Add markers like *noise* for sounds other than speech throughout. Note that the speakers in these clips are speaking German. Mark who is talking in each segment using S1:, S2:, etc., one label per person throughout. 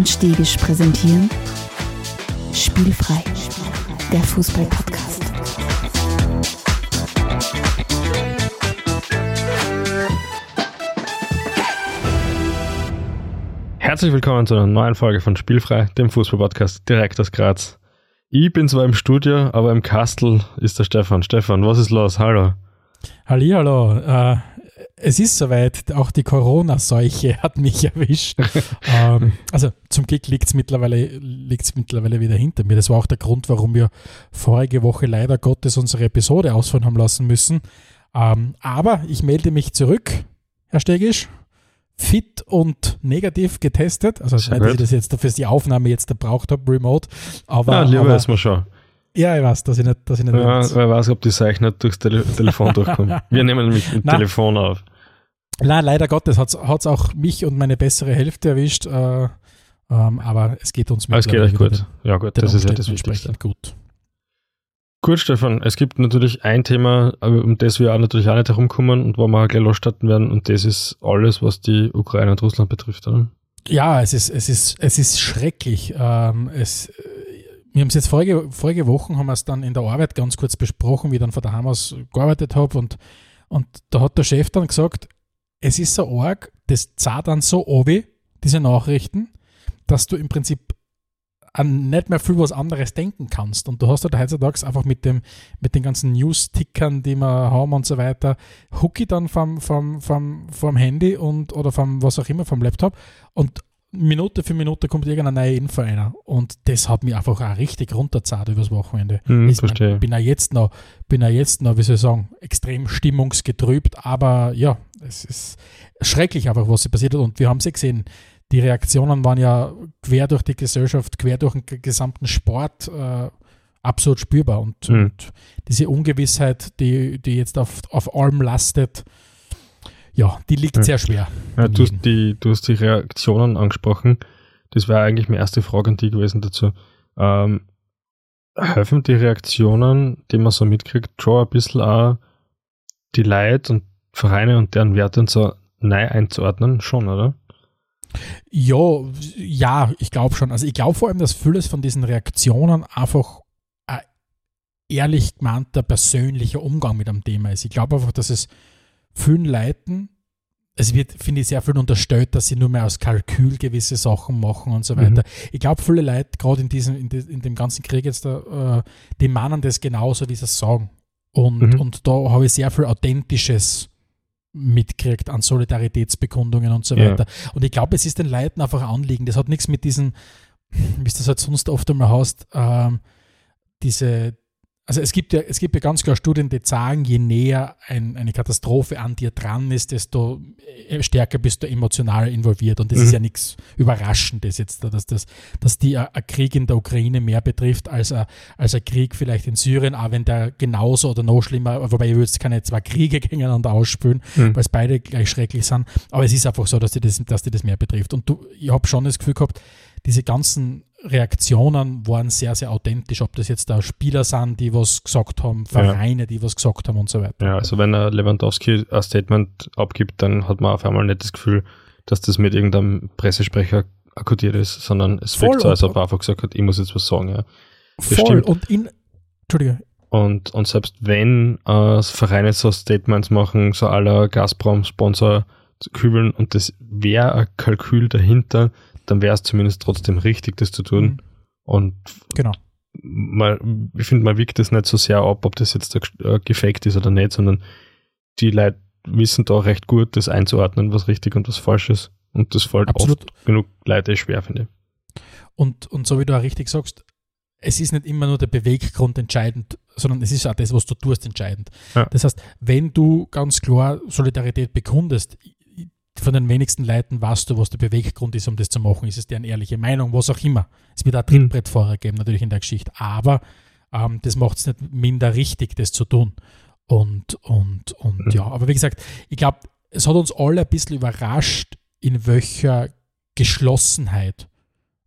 S1: und Stegisch präsentieren Spielfrei, der Fußball-Podcast.
S2: Herzlich willkommen zu einer neuen Folge von Spielfrei, dem Fußball-Podcast direkt aus Graz. Ich bin zwar im Studio, aber im Kastel ist der Stefan. Stefan, was ist los? Hallo.
S3: Hallihallo. Äh, es ist soweit, auch die Corona-Seuche hat mich *laughs* erwischt. ähm, also zum Glück liegt es mittlerweile, liegt's mittlerweile wieder hinter mir. Das war auch der Grund, warum wir vorige Woche leider Gottes unsere Episode ausfallen haben lassen müssen. Ähm, aber ich melde mich zurück, Herr Stegisch, fit und negativ getestet. Also
S2: Sehr
S3: nicht, dass ich das jetzt für die Aufnahme jetzt gebraucht habe, remote. Aber,
S2: Ja, lieber
S3: aber
S2: man schon.
S3: ja, ich weiß, dass ich nicht, dass ich nicht
S2: Ja, wer weiß, ob die Seuche nicht durchs Tele Telefon durchkommt. *laughs* Wir nehmen nämlich mit
S3: Nein.
S2: Telefon auf.
S3: Nein, leider Gottes hat es auch mich und meine bessere Hälfte erwischt. Äh, ähm, aber es geht uns
S2: Aber es geht euch gut. Ja gut,
S3: Den, den
S2: das ist ja das Wichtigste.
S3: entsprechend gut.
S2: Gut, Stefan, es gibt natürlich ein Thema, aber um das wir auch natürlich auch nicht herumkommen und wo wir auch gleich losstarten werden und das ist alles, was die Ukraine und Russland betrifft, oder?
S3: Ja, es ist, es ist, es ist schrecklich. Ähm, es, äh, wir haben es jetzt vorige, vorige Wochen haben wir es dann in der Arbeit ganz kurz besprochen, wie ich dann von daheim aus gearbeitet habe und, und da hat der Chef dann gesagt, es ist so arg, das zahlt dann so obi, diese Nachrichten, dass du im Prinzip an nicht mehr viel was anderes denken kannst. Und du hast halt heutzutage einfach mit, dem, mit den ganzen News-Tickern, die wir haben und so weiter, hucke ich dann vom, vom, vom, vom Handy und oder vom was auch immer, vom Laptop und Minute für Minute kommt irgendeine neue Info rein. Und das hat mich einfach auch richtig runterzahlt übers Wochenende.
S2: Hm,
S3: Ich
S2: verstehe.
S3: bin ja jetzt noch, bin ja jetzt noch, wie soll ich sagen, extrem stimmungsgetrübt, aber ja, es ist schrecklich einfach, was hier passiert hat. Und wir haben sie gesehen, die Reaktionen waren ja quer durch die Gesellschaft, quer durch den gesamten Sport äh, absolut spürbar. Und,
S2: Mhm.
S3: und diese Ungewissheit, die, die jetzt auf, auf allem lastet, ja, die liegt
S2: Ja.
S3: sehr schwer.
S2: Ja, du, hast die, du hast die Reaktionen angesprochen. Das wäre eigentlich meine erste Frage an dich gewesen dazu. Ähm, helfen die Reaktionen, die man so mitkriegt, schon ein bisschen auch die Leute und Vereine und deren Werte und so neu einzuordnen? Schon, oder?
S3: Ja, ja, ich glaube schon. Also ich glaube vor allem, dass vieles von diesen Reaktionen einfach ein ehrlich gemeinter persönlicher Umgang mit einem Thema ist. Ich glaube einfach, dass es vielen Leuten, es wird, finde ich, sehr viel unterstellt, dass sie nur mehr aus Kalkül gewisse Sachen machen und so
S2: Mhm.
S3: weiter. Ich glaube, viele Leute, gerade in diesem, in, de, in dem ganzen Krieg jetzt, da, äh, die meinen das genauso, wie sie es sagen. Und,
S2: Mhm.
S3: und da habe ich sehr viel Authentisches mitkriegt an Solidaritätsbekundungen und so
S2: Ja.
S3: weiter. Und ich glaube, es ist den Leuten einfach ein Anliegen. Das hat nichts mit diesen, wie es das halt sonst oft einmal heißt, ähm, diese, also es gibt ja, es gibt ja ganz klar Studien, die sagen, je näher ein, eine Katastrophe an dir dran ist, desto äh, stärker bist du emotional involviert. Und das
S2: Mhm.
S3: ist ja nichts Überraschendes jetzt, dass, das, dass die äh, ein Krieg in der Ukraine mehr betrifft als ein, als ein Krieg vielleicht in Syrien, auch wenn der genauso oder noch schlimmer, wobei ich würde jetzt keine zwei Kriege *laughs* gegeneinander ausspülen,
S2: Mhm.
S3: weil es beide gleich schrecklich sind. Aber es ist einfach so, dass die das, dass die das mehr betrifft. Und du, ich habe schon das Gefühl gehabt, diese ganzen Reaktionen waren sehr, sehr authentisch. Ob das jetzt da Spieler sind, die was gesagt haben, Vereine, die was gesagt haben und so weiter.
S2: Ja, also wenn er Lewandowski ein Statement abgibt, dann hat man auf einmal nicht das Gefühl, dass das mit irgendeinem Pressesprecher akkordiert ist, sondern es
S3: Voll
S2: wirkt so, als ob er einfach gesagt hat, ich muss jetzt was sagen, ja.
S3: Voll.
S2: stimmt.
S3: Und in, Entschuldige,
S2: Und, und selbst wenn äh, Vereine so Statements machen, so aller Gazprom-Sponsor zu kübeln und das wäre ein Kalkül dahinter, dann wäre es zumindest trotzdem richtig, das zu tun.
S3: Mhm.
S2: Und
S3: genau.
S2: man, ich finde, man wiegt das nicht so sehr ab, ob das jetzt äh, gefaked ist oder nicht, sondern die Leute wissen da recht gut, das einzuordnen, was richtig und was falsch ist. Und das fällt
S3: Absolut.
S2: oft genug Leute schwer, finde ich.
S3: Und, und so wie du auch richtig sagst, es ist nicht immer nur der Beweggrund entscheidend, sondern es ist auch das, was du tust, entscheidend.
S2: Ja.
S3: Das heißt, wenn du ganz klar Solidarität bekundest, von den wenigsten Leuten weißt du, was der Beweggrund ist, um das zu machen. Ist es deren ehrliche Meinung, was auch immer. Es wird auch Trittbrettfahrer geben, natürlich in der Geschichte. Aber ähm, das macht es nicht minder richtig, das zu tun. Und, und, und
S2: Mhm.
S3: ja, aber wie gesagt, ich glaube, es hat uns alle ein bisschen überrascht, in welcher Geschlossenheit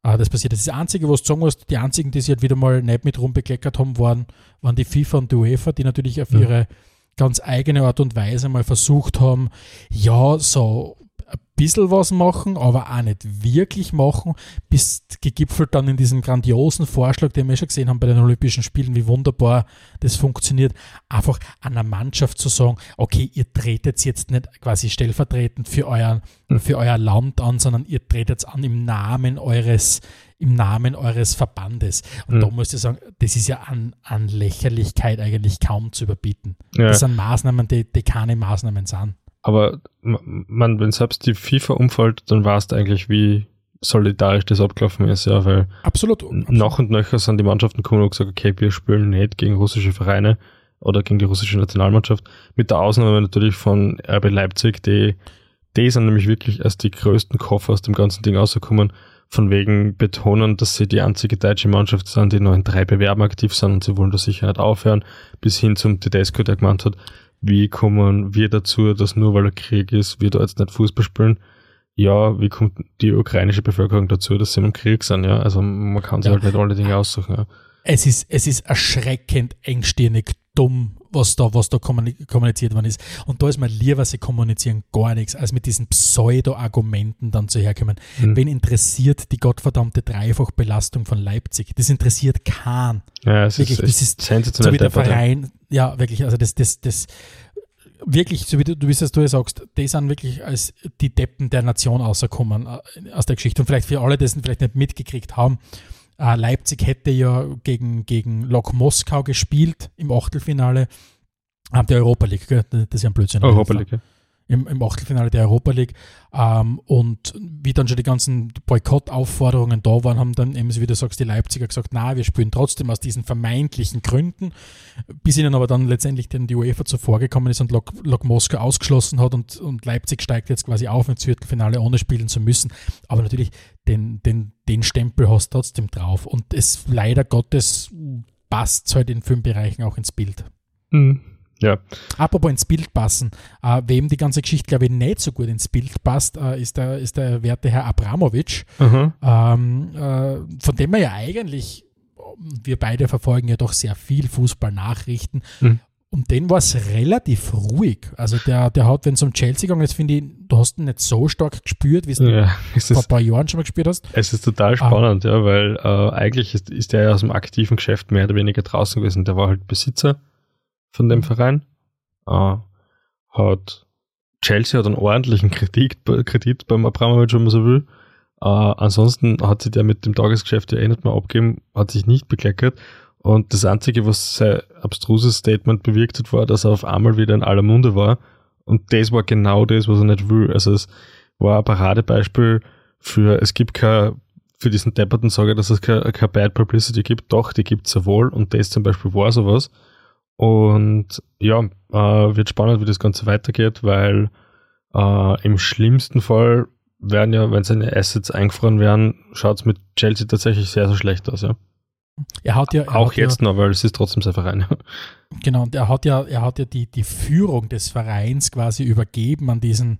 S3: äh, das passiert. Das ist das Einzige, was du sagen musst, die einzigen, die sich halt wieder mal nicht mit rumbekleckert haben, waren, waren die FIFA und die UEFA, die natürlich auf
S2: Ja.
S3: ihre ganz eigene Art und Weise mal versucht haben, ja, so ein bisschen was machen, aber auch nicht wirklich machen, bis gegipfelt dann in diesem grandiosen Vorschlag, den wir schon gesehen haben bei den Olympischen Spielen, wie wunderbar das funktioniert, einfach einer Mannschaft zu sagen, okay, ihr tretet jetzt nicht quasi stellvertretend für euer, hm. für euer Land an, sondern ihr tretet an im Namen eures, im Namen eures Verbandes. Und mhm. da muss ich sagen, das ist ja an, an Lächerlichkeit eigentlich kaum zu überbieten. Ja. Das sind Maßnahmen, die, die keine Maßnahmen sind.
S2: Aber man, wenn selbst die FIFA umfällt, dann weißt du eigentlich, wie solidarisch das abgelaufen ist, ja, weil
S3: absolut, absolut.
S2: nach und nöcher sind die Mannschaften gekommen und gesagt, okay, wir spielen nicht gegen russische Vereine oder gegen die russische Nationalmannschaft. Mit der Ausnahme natürlich von RB Leipzig, die, die sind nämlich wirklich als die größten Koffer aus dem ganzen Ding rausgekommen, von wegen betonen, dass sie die einzige deutsche Mannschaft sind, die noch in drei Bewerben aktiv sind und sie wollen da sicher nicht aufhören, bis hin zum Tedesco, der gemeint hat, wie kommen wir dazu, dass nur weil er Krieg ist, wir da jetzt nicht Fußball spielen? Ja, wie kommt die ukrainische Bevölkerung dazu, dass sie im Krieg sind? Ja, also man kann sich ja. halt nicht alle Dinge aussuchen. Ja.
S3: Es ist, es ist erschreckend engstirnig dumm, was da, was da kommuniziert worden ist. Und da ist mir lieber, sie kommunizieren gar nichts, als mit diesen Pseudo-Argumenten dann zu herkommen. Mhm. Wen interessiert die gottverdammte Dreifachbelastung von Leipzig? Das interessiert keinen.
S2: Ja, es wirklich, ist, das ist sensationell
S3: so wie der Verein. Ja, wirklich, also das, das, das, wirklich, so wie du, du wie du ja sagst, die sind wirklich als die Deppen der Nation rausgekommen äh, aus der Geschichte. Und vielleicht für alle, die es vielleicht nicht mitgekriegt haben, äh, Leipzig hätte ja gegen, gegen Lok Moskau gespielt im Achtelfinale. Haben die Europa League, das ist ja ein Blödsinn.
S2: Europa League, ja
S3: im, im Achtelfinale der Europa League. Ähm, und wie dann schon die ganzen Boykottaufforderungen da waren, haben dann eben, wie du sagst, die Leipziger gesagt, na, wir spielen trotzdem aus diesen vermeintlichen Gründen, bis ihnen aber dann letztendlich den die UEFA zuvor gekommen ist und Lok, Lok Moskau ausgeschlossen hat und, und Leipzig steigt jetzt quasi auf ins Viertelfinale, ohne spielen zu müssen. Aber natürlich, den, den, den Stempel hast du trotzdem drauf. Und es leider Gottes passt halt in vielen Bereichen auch ins Bild.
S2: Mhm. Ja.
S3: Apropos ins Bild passen, äh, wem die ganze Geschichte, glaube ich, nicht so gut ins Bild passt, äh, ist, der, ist der werte Herr Abramowitsch, mhm. ähm, äh, von dem wir ja eigentlich, wir beide verfolgen ja doch sehr viel Fußballnachrichten. Mhm. Um den war es relativ ruhig. Also der, der hat, wenn es um Chelsea gegangen ist, finde ich, du hast ihn nicht so stark gespürt, wie es ja, vor *laughs* ein paar Jahren schon mal gespürt hast.
S2: Es ist total spannend, ah. ja, weil äh, eigentlich ist, ist der ja aus dem aktiven Geschäft mehr oder weniger draußen gewesen. Der war halt Besitzer von dem Verein. Äh, hat Chelsea hat einen ordentlichen Kredit, Kredit beim Abramovic, wenn man so will. Äh, ansonsten hat sich der mit dem Tagesgeschäft ja eh nicht mehr abgegeben, hat sich nicht bekleckert. Und das Einzige, was sein abstruses Statement bewirkt hat, war, dass er auf einmal wieder in aller Munde war. Und das war genau das, was er nicht will. Also es war ein Paradebeispiel für, es gibt kein, für diesen depperten Sage, dass es kein, kein Bad Publicity gibt. Doch, die gibt es ja wohl. Und das zum Beispiel war sowas. Und ja, äh, wird spannend, wie das Ganze weitergeht, weil äh, im schlimmsten Fall werden ja, wenn seine Assets eingefroren werden, schaut es mit Chelsea tatsächlich sehr, sehr schlecht aus, ja.
S3: Er hat ja er
S2: auch
S3: hat
S2: jetzt ja, noch, weil es ist trotzdem sein Verein.
S3: Genau, und er hat ja, er hat ja die, die Führung des Vereins quasi übergeben an diesen,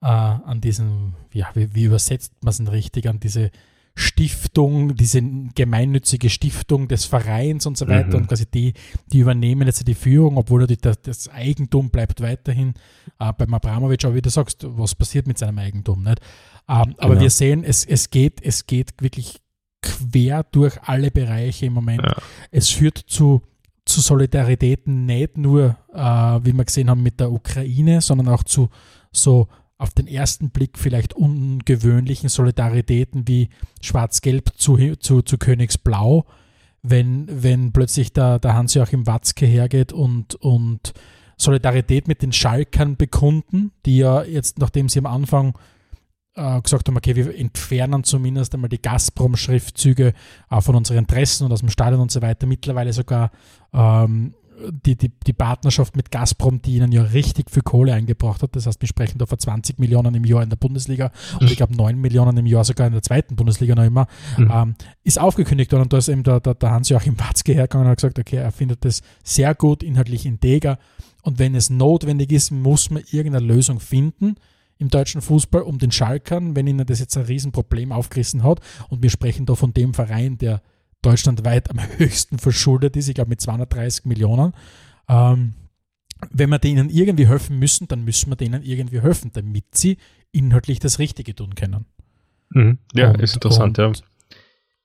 S3: äh, an diesen, ja, wie, wie übersetzt man es denn richtig, an diese Stiftung, diese gemeinnützige Stiftung des Vereins und so weiter mhm. und quasi die, die übernehmen jetzt die Führung, obwohl die, das Eigentum bleibt weiterhin äh, beim Abramovic, aber wie du sagst, was passiert mit seinem Eigentum, nicht? Ähm, aber genau. wir sehen, es, es geht, es geht wirklich quer durch alle Bereiche im Moment. Ja. Es führt zu, zu Solidaritäten nicht nur, äh, wie wir gesehen haben, mit der Ukraine, sondern auch zu so auf den ersten Blick vielleicht ungewöhnlichen Solidaritäten wie Schwarz-Gelb zu, zu, zu Königsblau, wenn, wenn plötzlich der, der Hans-Joachim Watzke hergeht und, und Solidarität mit den Schalkern bekunden, die ja jetzt, nachdem sie am Anfang äh, gesagt haben, okay, wir entfernen zumindest einmal die Gazprom-Schriftzüge äh, von unseren Interessen und aus dem Stadion und so weiter, mittlerweile sogar ähm, die, die, die Partnerschaft mit Gazprom, die ihnen ja richtig viel Kohle eingebracht hat. Das heißt, wir sprechen da von 20 Millionen im Jahr in der Bundesliga und ich glaube 9 Millionen im Jahr sogar in der zweiten Bundesliga noch immer, mhm. ähm, ist aufgekündigt worden. Und da ist eben der, der, der Hans-Joachim Watzke hergegangen und hat gesagt, okay, er findet das sehr gut, inhaltlich integer. Und wenn es notwendig ist, muss man irgendeine Lösung finden im deutschen Fußball, um den Schalkern, wenn ihnen das jetzt ein Riesenproblem aufgerissen hat. Und wir sprechen da von dem Verein, der deutschlandweit am höchsten verschuldet ist, ich glaube mit 230 Millionen. Ähm, wenn wir denen irgendwie helfen müssen, dann müssen wir denen irgendwie helfen, damit sie inhaltlich das Richtige tun können.
S2: Mhm. Ja,
S3: Und-
S2: ist interessant, ja.
S3: und-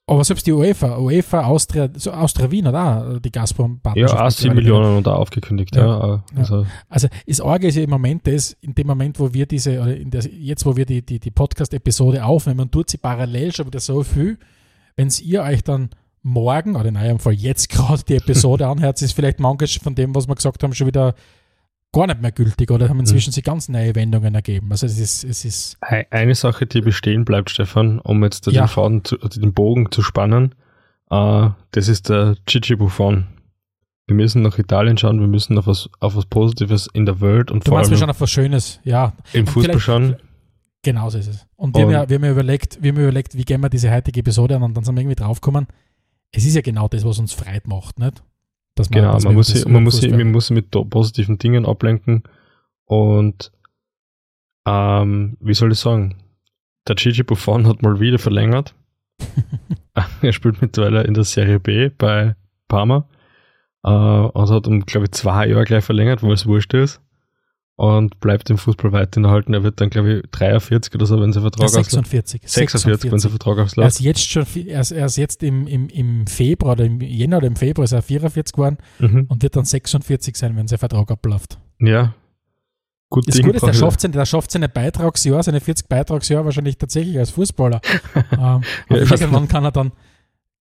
S3: Aber selbst die UEFA, UEFA, Austria, so Austria Wien hat auch die gazprom
S2: Ja, auch 7 Millionen und auch aufgekündigt, ja.
S3: Ja.
S2: Also,
S3: Also das Arge ist ja im Moment das, in dem Moment, wo wir diese, oder der, jetzt wo wir die, die, die Podcast-Episode aufnehmen, tut sie parallel schon wieder so viel, wenn ihr euch dann morgen, oder in eurem Fall jetzt gerade die Episode anhört, ist vielleicht manches von dem, was wir gesagt haben, schon wieder gar nicht mehr gültig oder haben inzwischen sich ganz neue Wendungen ergeben. Also es ist, es ist
S2: Ei- Eine Sache, die bestehen bleibt, Stefan, um jetzt
S3: Ja.
S2: den, Faden zu, den Bogen zu spannen, äh, das ist der Gigi Buffon. Wir müssen nach Italien schauen, wir müssen auf was, auf was Positives in der Welt und
S3: Du
S2: vor
S3: meinst wir
S2: allem
S3: schon auf was Schönes, ja.
S2: im
S3: und
S2: Fußball schauen.
S3: Genau so ist es. Und wir, haben,
S2: Und-
S3: ja, wir, haben ja überlegt, wir haben überlegt, wie gehen wir diese heutige Episode an und dann sind wir irgendwie draufgekommen, es ist ja genau das, was uns freit macht, nicht? Dass
S2: Genau,
S3: dass
S2: man muss, sich, man, muss sich, man muss sich mit positiven Dingen ablenken und ähm, wie soll ich sagen, der Gigi Buffon hat mal wieder verlängert. *laughs* er spielt mittlerweile in der Serie B bei Parma äh, und hat um, glaube ich, zwei Jahre gleich verlängert, weil es wurscht ist und bleibt im Fußball weiterhin erhalten. Er wird dann, glaube ich, 43 oder so, wenn sein Vertrag ausläuft.
S3: 46.
S2: 46, wenn sein Vertrag
S3: Er ist
S2: ausläuft.
S3: jetzt schon, er ist, er ist jetzt im, im, im Februar oder im Jänner oder im Februar ist er 44 geworden
S2: Mhm.
S3: und wird dann 46 sein, wenn sein Vertrag abläuft.
S2: Ja. Gut
S3: Das
S2: Ding
S3: Gute ist,
S2: er.
S3: schafft, seine, schafft seine Beitragsjahr, seine 40 Beitragsjahr wahrscheinlich tatsächlich als Fußballer. *laughs* ähm,
S2: Ja,
S3: irgendwann kann er dann,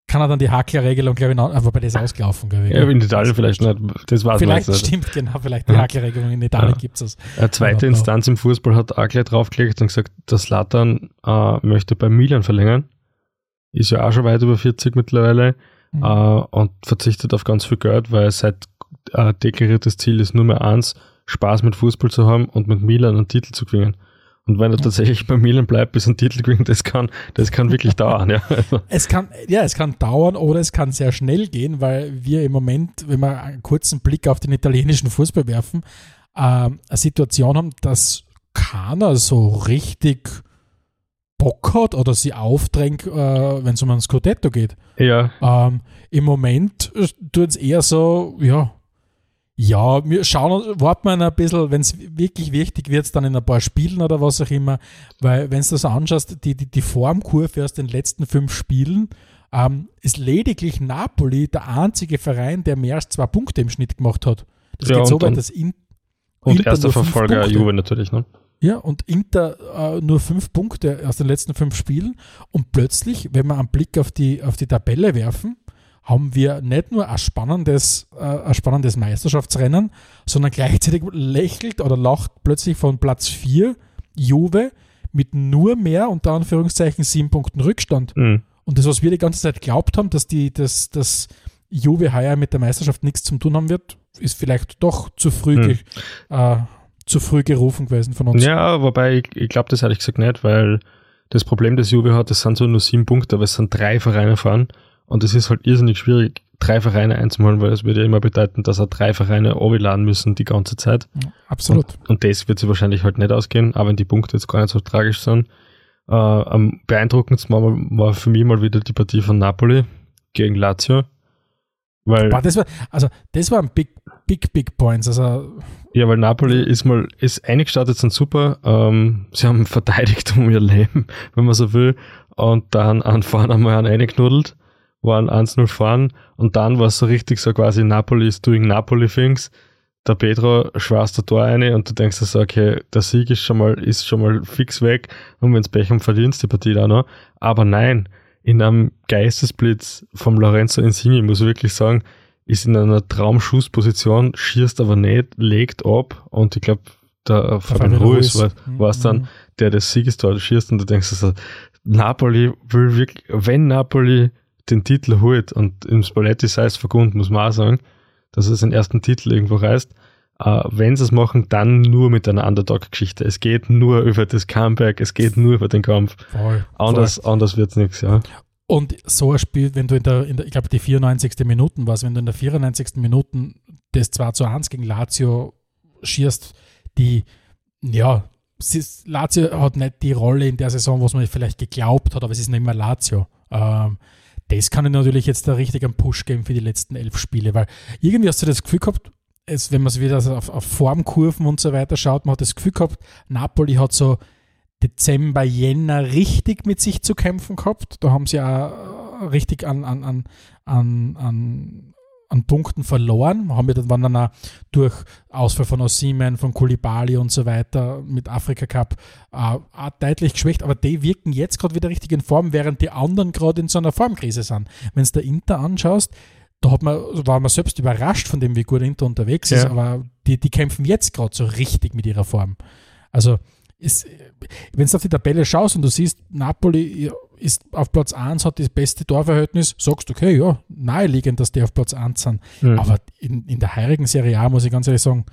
S3: kann er dann die Hackler-Regelung, glaube ich, noch, wobei das ist ausgelaufen, glaube ich.
S2: Ja, in Italien vielleicht nicht. Das man
S3: Vielleicht
S2: nicht.
S3: stimmt, genau, vielleicht die
S2: Ja.
S3: Hackler-Regelung in Italien
S2: Ja.
S3: gibt es.
S2: Eine zweite
S3: ja.
S2: Instanz im Fußball hat auch gleich draufgelegt und gesagt, dass Slatan äh, möchte bei Milan verlängern. Ist ja auch schon weit über 40 mittlerweile
S3: Mhm.
S2: äh, und verzichtet auf ganz viel Geld, weil sein äh, deklariertes Ziel ist nur mehr eins, Spaß mit Fußball zu haben und mit Milan einen Titel zu gewinnen. Und wenn er tatsächlich bei Milan bleibt, bis ein Titel gewinnt, das kann, das kann wirklich dauern. Ja. Also,
S3: Es kann, ja, es kann dauern oder es kann sehr schnell gehen, weil wir im Moment, wenn wir einen kurzen Blick auf den italienischen Fußball werfen, ähm, eine Situation haben, dass keiner so richtig Bock hat oder sie aufdrängt, äh, wenn es um ein Scudetto geht.
S2: ja,
S3: Ähm, Im Moment tut es eher so, ja, ja, wir schauen, warten wir ein bisschen, wenn es wirklich wichtig wird, dann in ein paar Spielen oder was auch immer, weil wenn du das anschaust, die, die, die Formkurve aus den letzten fünf Spielen, ähm, ist lediglich Napoli der einzige Verein, der mehr als zwei Punkte im Schnitt gemacht hat. Das
S2: Ja,
S3: geht so
S2: und
S3: weit, dass in,
S2: und
S3: Inter
S2: erster Verfolger
S3: Punkte.
S2: Juve natürlich. Ne?
S3: ja, und Inter äh, nur fünf Punkte aus den letzten fünf Spielen. Und plötzlich, wenn wir einen Blick auf die, auf die Tabelle werfen, haben wir nicht nur ein spannendes, äh, ein spannendes Meisterschaftsrennen, sondern gleichzeitig lächelt oder lacht plötzlich von Platz 4 Juve mit nur mehr, unter Anführungszeichen, sieben Punkten Rückstand.
S2: Mhm.
S3: Und das, was wir die ganze Zeit glaubt haben, dass die, dass, dass Juve heuer mit der Meisterschaft nichts zu tun haben wird, ist vielleicht doch zu früh,
S2: Hm.
S3: ge- äh, zu früh gerufen gewesen von uns.
S2: Ja, wobei ich, ich glaube das ehrlich gesagt nicht, weil das Problem, das Juve hat, das sind so nur sieben Punkte, aber es sind drei Vereine fahren und es ist halt irrsinnig schwierig, drei Vereine einzuholen, weil es würde ja immer bedeuten, dass er drei Vereine laden müssen die ganze Zeit.
S3: Absolut.
S2: Und, und das wird sie wahrscheinlich halt nicht ausgehen, auch wenn die Punkte jetzt gar nicht so tragisch sind. Äh, am beeindruckendsten war, war für mich mal wieder die Partie von Napoli gegen Lazio. Weil,
S3: Aber das war, also das waren big, big, big points. Also
S2: ja, weil Napoli ist mal, ist eingestartet, sind super. Ähm, sie haben *laughs* verteidigt um ihr Leben, wenn man so will. Und dann an vorne einmal einen reingeknuddelt, waren 1-0 vorn. Und dann war es so richtig so quasi Napoli is doing Napoli things. Der Pedro schwarzt der Tor eine und du denkst dir so, okay, der Sieg ist schon mal, ist schon mal fix weg. Und wenn's Pech haben, verlierst die Partie da noch. Aber nein, in einem Geistesblitz vom Lorenzo Insigne, muss ich wirklich sagen, ist in einer Traumschussposition, schießt aber nicht, legt ab und ich glaube, der Fabian Ruiz war, war es dann,
S3: Mhm.
S2: der das Siegestor schießt und du denkst dir so, Napoli will wirklich, wenn Napoli den Titel holt und im Spalletti sei es vergund, muss man auch sagen, dass er seinen ersten Titel irgendwo reißt, äh, wenn sie es machen, dann nur mit einer Underdog-Geschichte. Es geht nur über das Comeback, es geht nur über den Kampf.
S3: voll,
S2: Anders, anders wird's nichts, ja.
S3: Und so ein Spiel, wenn du in der, in der ich glaube, die 94. Minuten warst, wenn du in der 94. Minuten das 2 zu 1 gegen Lazio schierst, die, ja, es ist, Lazio hat nicht die Rolle in der Saison, was man vielleicht geglaubt hat, aber es ist nicht mehr Lazio. Ähm, das kann ich natürlich jetzt da richtig einen Push geben für die letzten elf Spiele, weil irgendwie hast du das Gefühl gehabt, es, wenn man es wieder auf, auf Formkurven und so weiter schaut, man hat das Gefühl gehabt, Napoli hat so Dezember, Jänner richtig mit sich zu kämpfen gehabt. Da haben sie auch richtig an, an, an, an, an, an Punkten verloren. Haben wir dann, waren dann auch durch Ausfall von Osimen, von Kulibali und so weiter mit Afrika Cup äh, deutlich geschwächt. Aber die wirken jetzt gerade wieder richtig in Form, während die anderen gerade in so einer Formkrise sind. Wenn du der Inter anschaust, da hat man, war man selbst überrascht von dem, wie gut Inter unterwegs ist,
S2: Ja.
S3: aber die, die kämpfen jetzt gerade so richtig mit ihrer Form. Also, wenn du auf die Tabelle schaust und du siehst, Napoli ist auf Platz 1, hat das beste Torverhältnis, sagst du, okay, ja, naheliegend, dass die auf Platz 1 sind.
S2: Mhm.
S3: Aber in, in der heurigen Serie A muss ich ganz ehrlich sagen,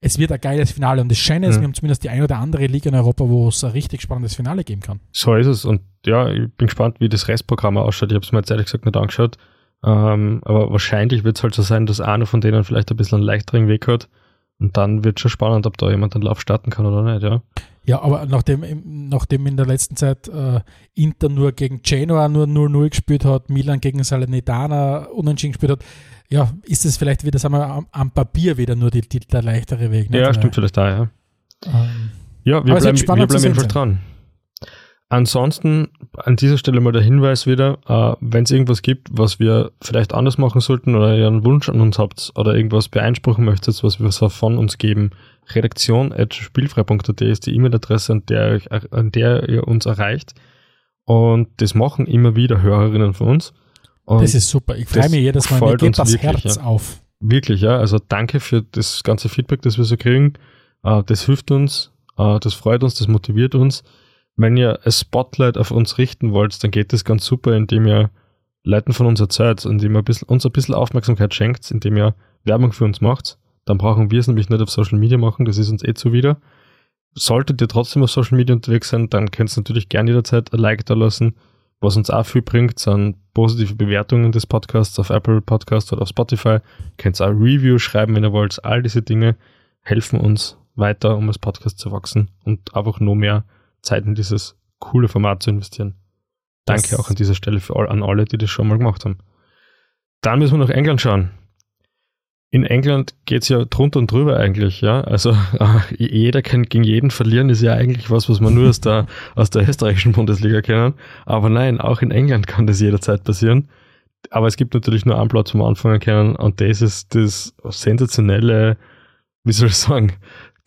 S3: es wird ein geiles Finale und das Schöne ist,
S2: Mhm.
S3: wir haben zumindest die eine oder andere Liga in Europa, wo es ein richtig spannendes Finale geben kann.
S2: So ist es. Und ja, ich bin gespannt, wie das Restprogramm ausschaut. Ich habe es mir jetzt ehrlich gesagt nicht angeschaut. Ähm, aber wahrscheinlich wird es halt so sein, dass einer von denen vielleicht ein bisschen einen leichteren Weg hat. Und dann wird schon spannend, ob da jemand den Lauf starten kann oder nicht, ja.
S3: Ja, aber nachdem, nachdem in der letzten Zeit äh, Inter nur gegen Genoa nur 0-0 gespielt hat, Milan gegen Salernitana unentschieden gespielt hat, ja, ist es vielleicht wieder, sagen wir, am, am Papier wieder nur die, die, der leichtere Weg.
S2: Ja, stimmt vielleicht da, ja.
S3: Ähm,
S2: Ja, wir bleiben,
S3: spannend
S2: wir bleiben einfach dran. Ansonsten an dieser Stelle mal der Hinweis wieder, äh, wenn es irgendwas gibt, was wir vielleicht anders machen sollten oder ihr einen Wunsch an uns habt oder irgendwas beeinspruchen möchtet, was wir so von uns geben, redaktion.spielfrei.at ist die E-Mail-Adresse, an der, an der ihr uns erreicht. Und das machen immer wieder Hörerinnen von uns. Und
S3: das ist super. Ich freue mich jedes Mal, mir geht
S2: uns
S3: das
S2: wirklich,
S3: Herz
S2: ja.
S3: auf.
S2: Wirklich, ja. Also danke für das ganze Feedback, das wir so kriegen. Äh, das hilft uns, äh, das freut uns, das motiviert uns. Wenn ihr ein Spotlight auf uns richten wollt, dann geht das ganz super, indem ihr Leuten von uns erzählt, indem ihr uns ein bisschen Aufmerksamkeit schenkt, indem ihr Werbung für uns macht. Dann brauchen wir es nämlich nicht auf Social Media machen, das ist uns eh zuwider. Solltet ihr trotzdem auf Social Media unterwegs sein, dann könnt ihr natürlich gerne jederzeit ein Like da lassen. Was uns auch viel bringt, sind positive Bewertungen des Podcasts auf Apple Podcast oder auf Spotify. Könnt auch ein Review schreiben, wenn ihr wollt. All diese Dinge helfen uns weiter, um als Podcast zu wachsen und einfach noch mehr Zeit in dieses coole Format zu investieren. Danke
S3: Das-
S2: auch an dieser Stelle für all, an alle, die das schon mal gemacht haben. Dann müssen wir nach England schauen. In England geht's ja drunter und drüber eigentlich, ja. Also *laughs* äh, jeder kann gegen jeden verlieren, ist ja eigentlich was, was man nur aus der, *laughs* aus der österreichischen Bundesliga kennen. Aber nein, auch in England kann das jederzeit passieren. Aber es gibt natürlich nur einen Platz vom Anfang kennen und das ist das sensationelle, wie soll ich sagen,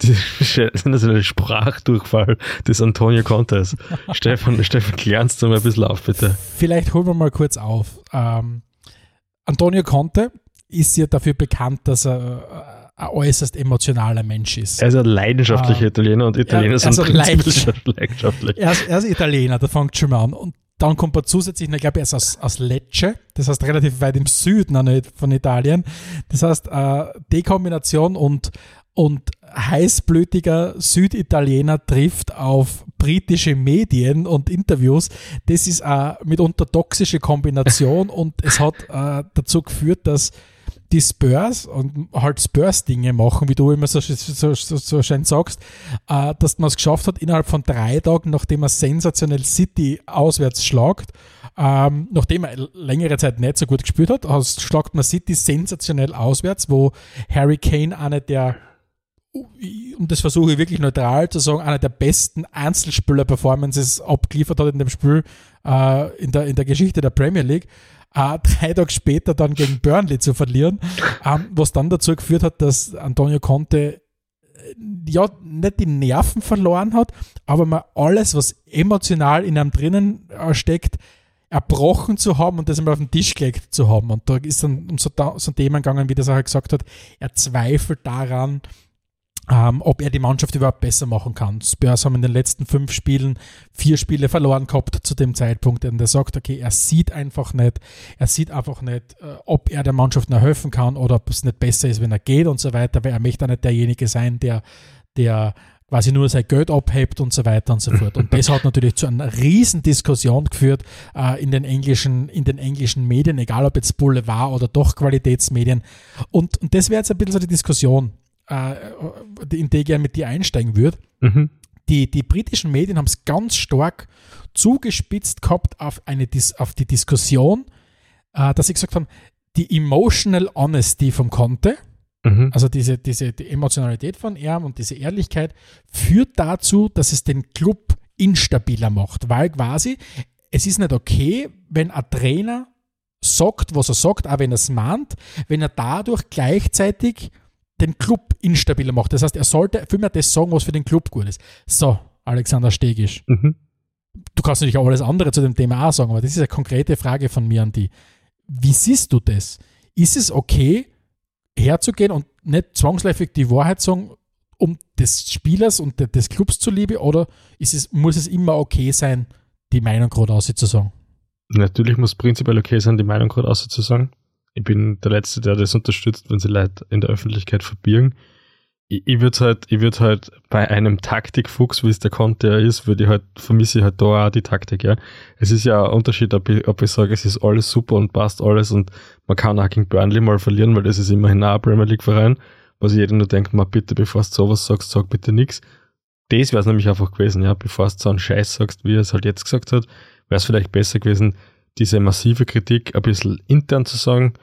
S2: die sensationelle Sprachdurchfall des Antonio Contes. Stefan, *laughs* Stefan, klärst du mal ein bisschen auf, bitte.
S3: Vielleicht holen wir mal kurz auf. Ähm, Antonio Conte ist ja dafür bekannt, dass er äh, ein äußerst emotionaler Mensch ist.
S2: Er ist ein leidenschaftlicher
S3: Ah.
S2: Italiener und Italiener
S3: Ja,
S2: sind schon leidenschaftlich.
S3: Er ist, er ist Italiener, da fängt schon mal an. Und dann kommt er zusätzlich, ich glaube, er ist aus, aus Lecce, das heißt relativ weit im Süden von Italien. Das heißt, äh, die Kombination und, und heißblütiger Süditaliener trifft auf britische Medien und Interviews, das ist eine mitunter toxische Kombination *laughs* und es hat äh, dazu geführt, dass die Spurs und halt Spurs-Dinge machen, wie du immer so, so, so, so schön sagst, äh, dass man es geschafft hat, innerhalb von drei Tagen, nachdem er sensationell City auswärts schlagt, ähm, nachdem er längere Zeit nicht so gut gespielt hat, schlagt man City sensationell auswärts, wo Harry Kane eine der und das versuche ich wirklich neutral zu sagen, einer der besten Einzelspieler-Performances abgeliefert hat in dem Spiel äh, in, der, in der Geschichte der Premier League. Äh, drei Tage später dann gegen Burnley zu verlieren, ähm, was dann dazu geführt hat, dass Antonio Conte äh, ja nicht die Nerven verloren hat, aber mal alles, was emotional in einem drinnen äh, steckt, erbrochen zu haben und das einmal auf den Tisch gelegt zu haben. Und da ist dann um so, da, so Themen gegangen, wie das auch gesagt hat, er zweifelt daran, ähm, ob er die Mannschaft überhaupt besser machen kann. Spurs haben in den letzten fünf Spielen vier Spiele verloren gehabt zu dem Zeitpunkt. Und er sagt, okay, er sieht einfach nicht, er sieht einfach nicht, äh, ob er der Mannschaft noch helfen kann oder ob es nicht besser ist, wenn er geht und so weiter, weil er möchte auch nicht derjenige sein, der, der quasi nur sein Geld abhebt und so weiter und so fort. Und das hat natürlich zu einer riesen Diskussion geführt äh, in, den englischen, in den englischen Medien, egal ob jetzt Boulevard oder doch Qualitätsmedien. Und, und das wäre jetzt ein bisschen so die Diskussion, äh, in die gerne mit dir einsteigen würde.
S2: Mhm.
S3: Die, die britischen Medien haben es ganz stark zugespitzt gehabt auf, eine, Dis- auf die Diskussion, äh, dass sie gesagt haben, die emotional honesty vom Conte,
S2: Mhm.
S3: also diese, diese die Emotionalität von ihm und diese Ehrlichkeit führt dazu, dass es den Club instabiler macht, weil quasi es ist nicht okay, wenn ein Trainer sagt, was er sagt, auch wenn er es mahnt, wenn er dadurch gleichzeitig den Club instabiler macht. Das heißt, er sollte vielmehr das sagen, was für den Club gut ist. So, Alexander Stegisch. Mhm. Du kannst natürlich auch alles andere zu dem Thema auch sagen, aber das ist eine konkrete Frage von mir an die. Wie siehst du das? Ist es okay, herzugehen und nicht zwangsläufig die Wahrheit sagen, um des Spielers und des Clubs zuliebe, oder ist es, muss es immer okay sein, die Meinung gerade auszusagen?
S2: Natürlich muss prinzipiell okay sein, die Meinung gerade auszusagen. Ich bin der Letzte, der das unterstützt, wenn sie Leute in der Öffentlichkeit verbirgen. Ich, ich würde halt, ich würde halt bei einem Taktikfuchs, wie es der Conte ist, würde ich halt, vermisse ich halt da auch die Taktik, ja. Es ist ja ein Unterschied, ob ich, ob ich sage, es ist alles super und passt alles und man kann auch gegen Burnley mal verlieren, weil das ist immerhin auch ein Premier League Verein, was jeder nur denkt, mal bitte, bevor du sowas sagst, sag bitte nichts. Das wäre es nämlich einfach gewesen, ja, bevor du so einen Scheiß sagst, wie er es halt jetzt gesagt hat, wäre es vielleicht besser gewesen, diese massive Kritik ein bisschen intern zu sagen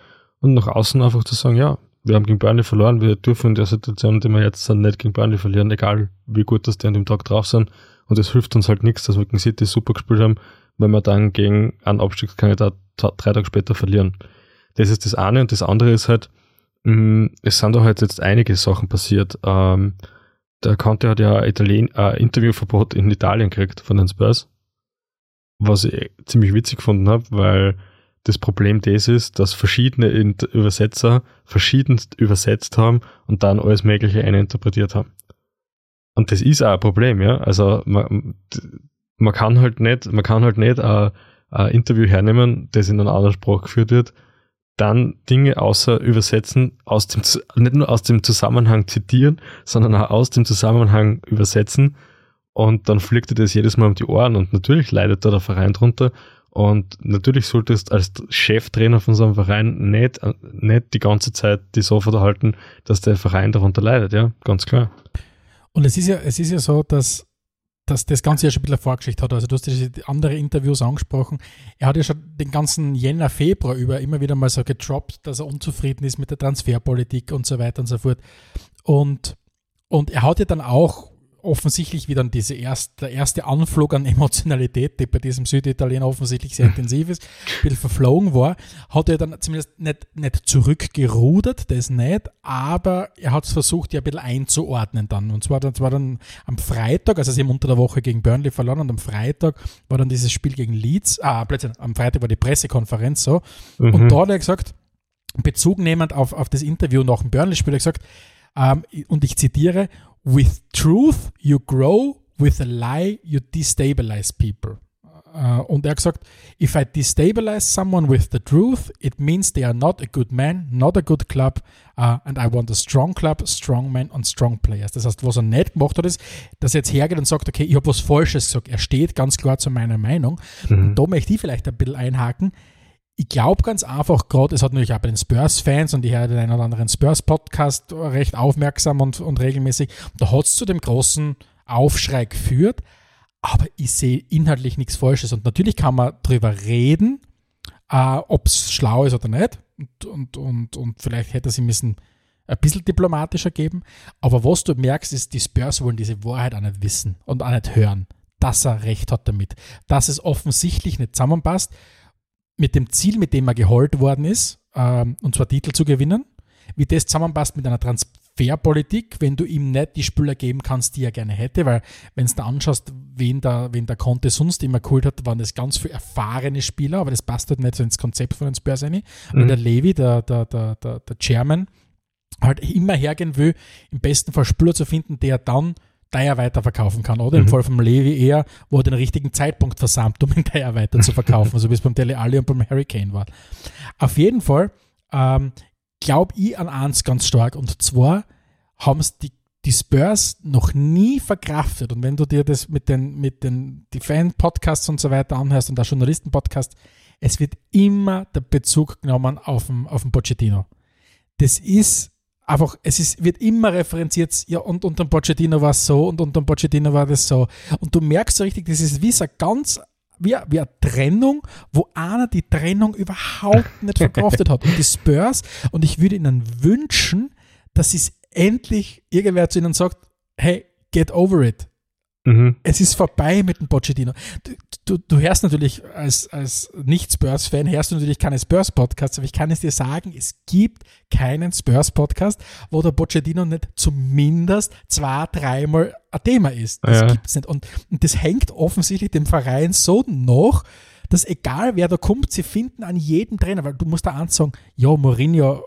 S2: und nach außen einfach zu sagen, ja, wir haben gegen Burnley verloren, wir dürfen in der Situation, die wir jetzt sind, nicht gegen Burnley verlieren, egal wie gut dass die an dem Tag drauf sind. Und es hilft uns halt nichts, dass wir gegen City super gespielt haben, wenn wir dann gegen einen Abstiegskandidat drei Tage später verlieren. Das ist das eine und das andere ist halt, mm, es sind da halt jetzt einige Sachen passiert. Ähm, der Conte hat ja ein Interviewverbot in Italien gekriegt von den Spurs was ich ziemlich witzig gefunden habe, weil das Problem das ist, dass verschiedene Übersetzer verschiedenst übersetzt haben und dann alles Mögliche eininterpretiert haben. Und das ist auch ein Problem, ja. Also man, man kann halt nicht, man kann halt nicht ein, ein Interview hernehmen, das in einer anderen Sprache geführt wird, dann Dinge außer übersetzen, aus dem, nicht nur aus dem Zusammenhang zitieren, sondern auch aus dem Zusammenhang übersetzen und dann fliegt dir das jedes Mal um die Ohren und natürlich leidet da der Verein drunter. Und natürlich solltest als Cheftrainer von so einem Verein nicht, nicht die ganze Zeit die so verhalten, dass der Verein darunter leidet, ja, ganz klar.
S3: Und es ist ja, es ist ja so, dass, dass das Ganze ja schon ein bisschen Vorgeschichte hat. Also du hast diese andere Interviews angesprochen. Er hat ja schon den ganzen Jänner, Februar über immer wieder mal so getroppt, dass er unzufrieden ist mit der Transferpolitik und so weiter und so fort. Und, und er hat ja dann auch offensichtlich wie dann diese erst, der erste Anflug an Emotionalität, der bei diesem Süditaliener offensichtlich sehr *laughs* intensiv ist, ein bisschen verflogen war, hat er dann zumindest nicht, nicht zurückgerudert, das nicht, aber er hat es versucht, ja ein bisschen einzuordnen dann. Und zwar, das war dann am Freitag, also sie haben unter der Woche gegen Burnley verloren und am Freitag war dann dieses Spiel gegen Leeds, ah, plötzlich, am Freitag war die Pressekonferenz so. Mhm. Und da hat er gesagt, Bezug nehmend auf, auf das Interview nach dem Burnley-Spiel, er gesagt, ähm, und ich zitiere, With truth you grow, with a lie you destabilize people. Uh, und er hat gesagt, if I destabilize someone with the truth, it means they are not a good man, not a good club, uh, and I want a strong club, strong men and strong players. Das heißt, was er nicht gemacht hat, ist, dass er jetzt hergeht und sagt, okay, ich habe was Falsches gesagt. Er steht ganz klar zu meiner Meinung. Mhm. Und da möchte ich vielleicht ein bisschen einhaken ich glaube ganz einfach, gerade, es hat natürlich auch bei den Spurs-Fans und ich höre den einen oder anderen Spurs-Podcast recht aufmerksam und, und regelmäßig, da hat es zu dem großen Aufschrei geführt, aber ich sehe inhaltlich nichts Falsches. Und natürlich kann man darüber reden, äh, ob es schlau ist oder nicht. Und, und, und, und vielleicht hätte sie müssen ein bisschen diplomatischer geben. Aber was du merkst, ist, die Spurs wollen diese Wahrheit auch nicht wissen und auch nicht hören, dass er recht hat damit, dass es offensichtlich nicht zusammenpasst mit dem Ziel, mit dem er geholt worden ist, ähm, und zwar Titel zu gewinnen, wie das zusammenpasst mit einer Transferpolitik, wenn du ihm nicht die Spieler geben kannst, die er gerne hätte, weil wenn du anschaust, wen der, wen der Conte sonst immer geholt hat, waren das ganz viele erfahrene Spieler, aber das passt halt nicht so ins Konzept von den Spurs rein. Mhm. der Levi, der, der, der, der, der Chairman, halt immer hergehen will, im besten Fall Spieler zu finden, der dann Dyer weiterverkaufen kann. Oder mhm. im Fall vom Levi eher, wo er den richtigen Zeitpunkt versammelt, um den Dyer weiter zu verkaufen, *laughs* so wie es beim Tele Alli und beim Hurricane war. Auf jeden Fall ähm, glaube ich an eins ganz stark und zwar haben es die, die Spurs noch nie verkraftet. Und wenn du dir das mit den, mit den die Fan-Podcasts und so weiter anhörst und der Journalisten-Podcast, es wird immer der Bezug genommen auf den, auf den Pochettino. Das ist einfach, es ist, wird immer referenziert, ja, und unter Pochettino war es so und unter Pochettino war das so. Und du merkst so richtig, das ist wie so ganz, wie, wie eine Trennung, wo einer die Trennung überhaupt *laughs* nicht verkraftet hat. Und die Spurs, und ich würde ihnen wünschen, dass es endlich irgendwer zu ihnen sagt, hey, get over it. Mhm. Es ist vorbei mit dem Pochettino. Du, du, du hörst natürlich als, als Nicht-Spurs-Fan, hörst du natürlich keine Spurs-Podcasts, aber ich kann es dir sagen, es gibt keinen Spurs-Podcast, wo der Pochettino nicht zumindest zwei, dreimal ein Thema ist. Das ja. gibt es nicht. Und, und das hängt offensichtlich dem Verein so noch, dass egal wer da kommt, sie finden an jedem Trainer, weil du musst da eins sagen, ja, Mourinho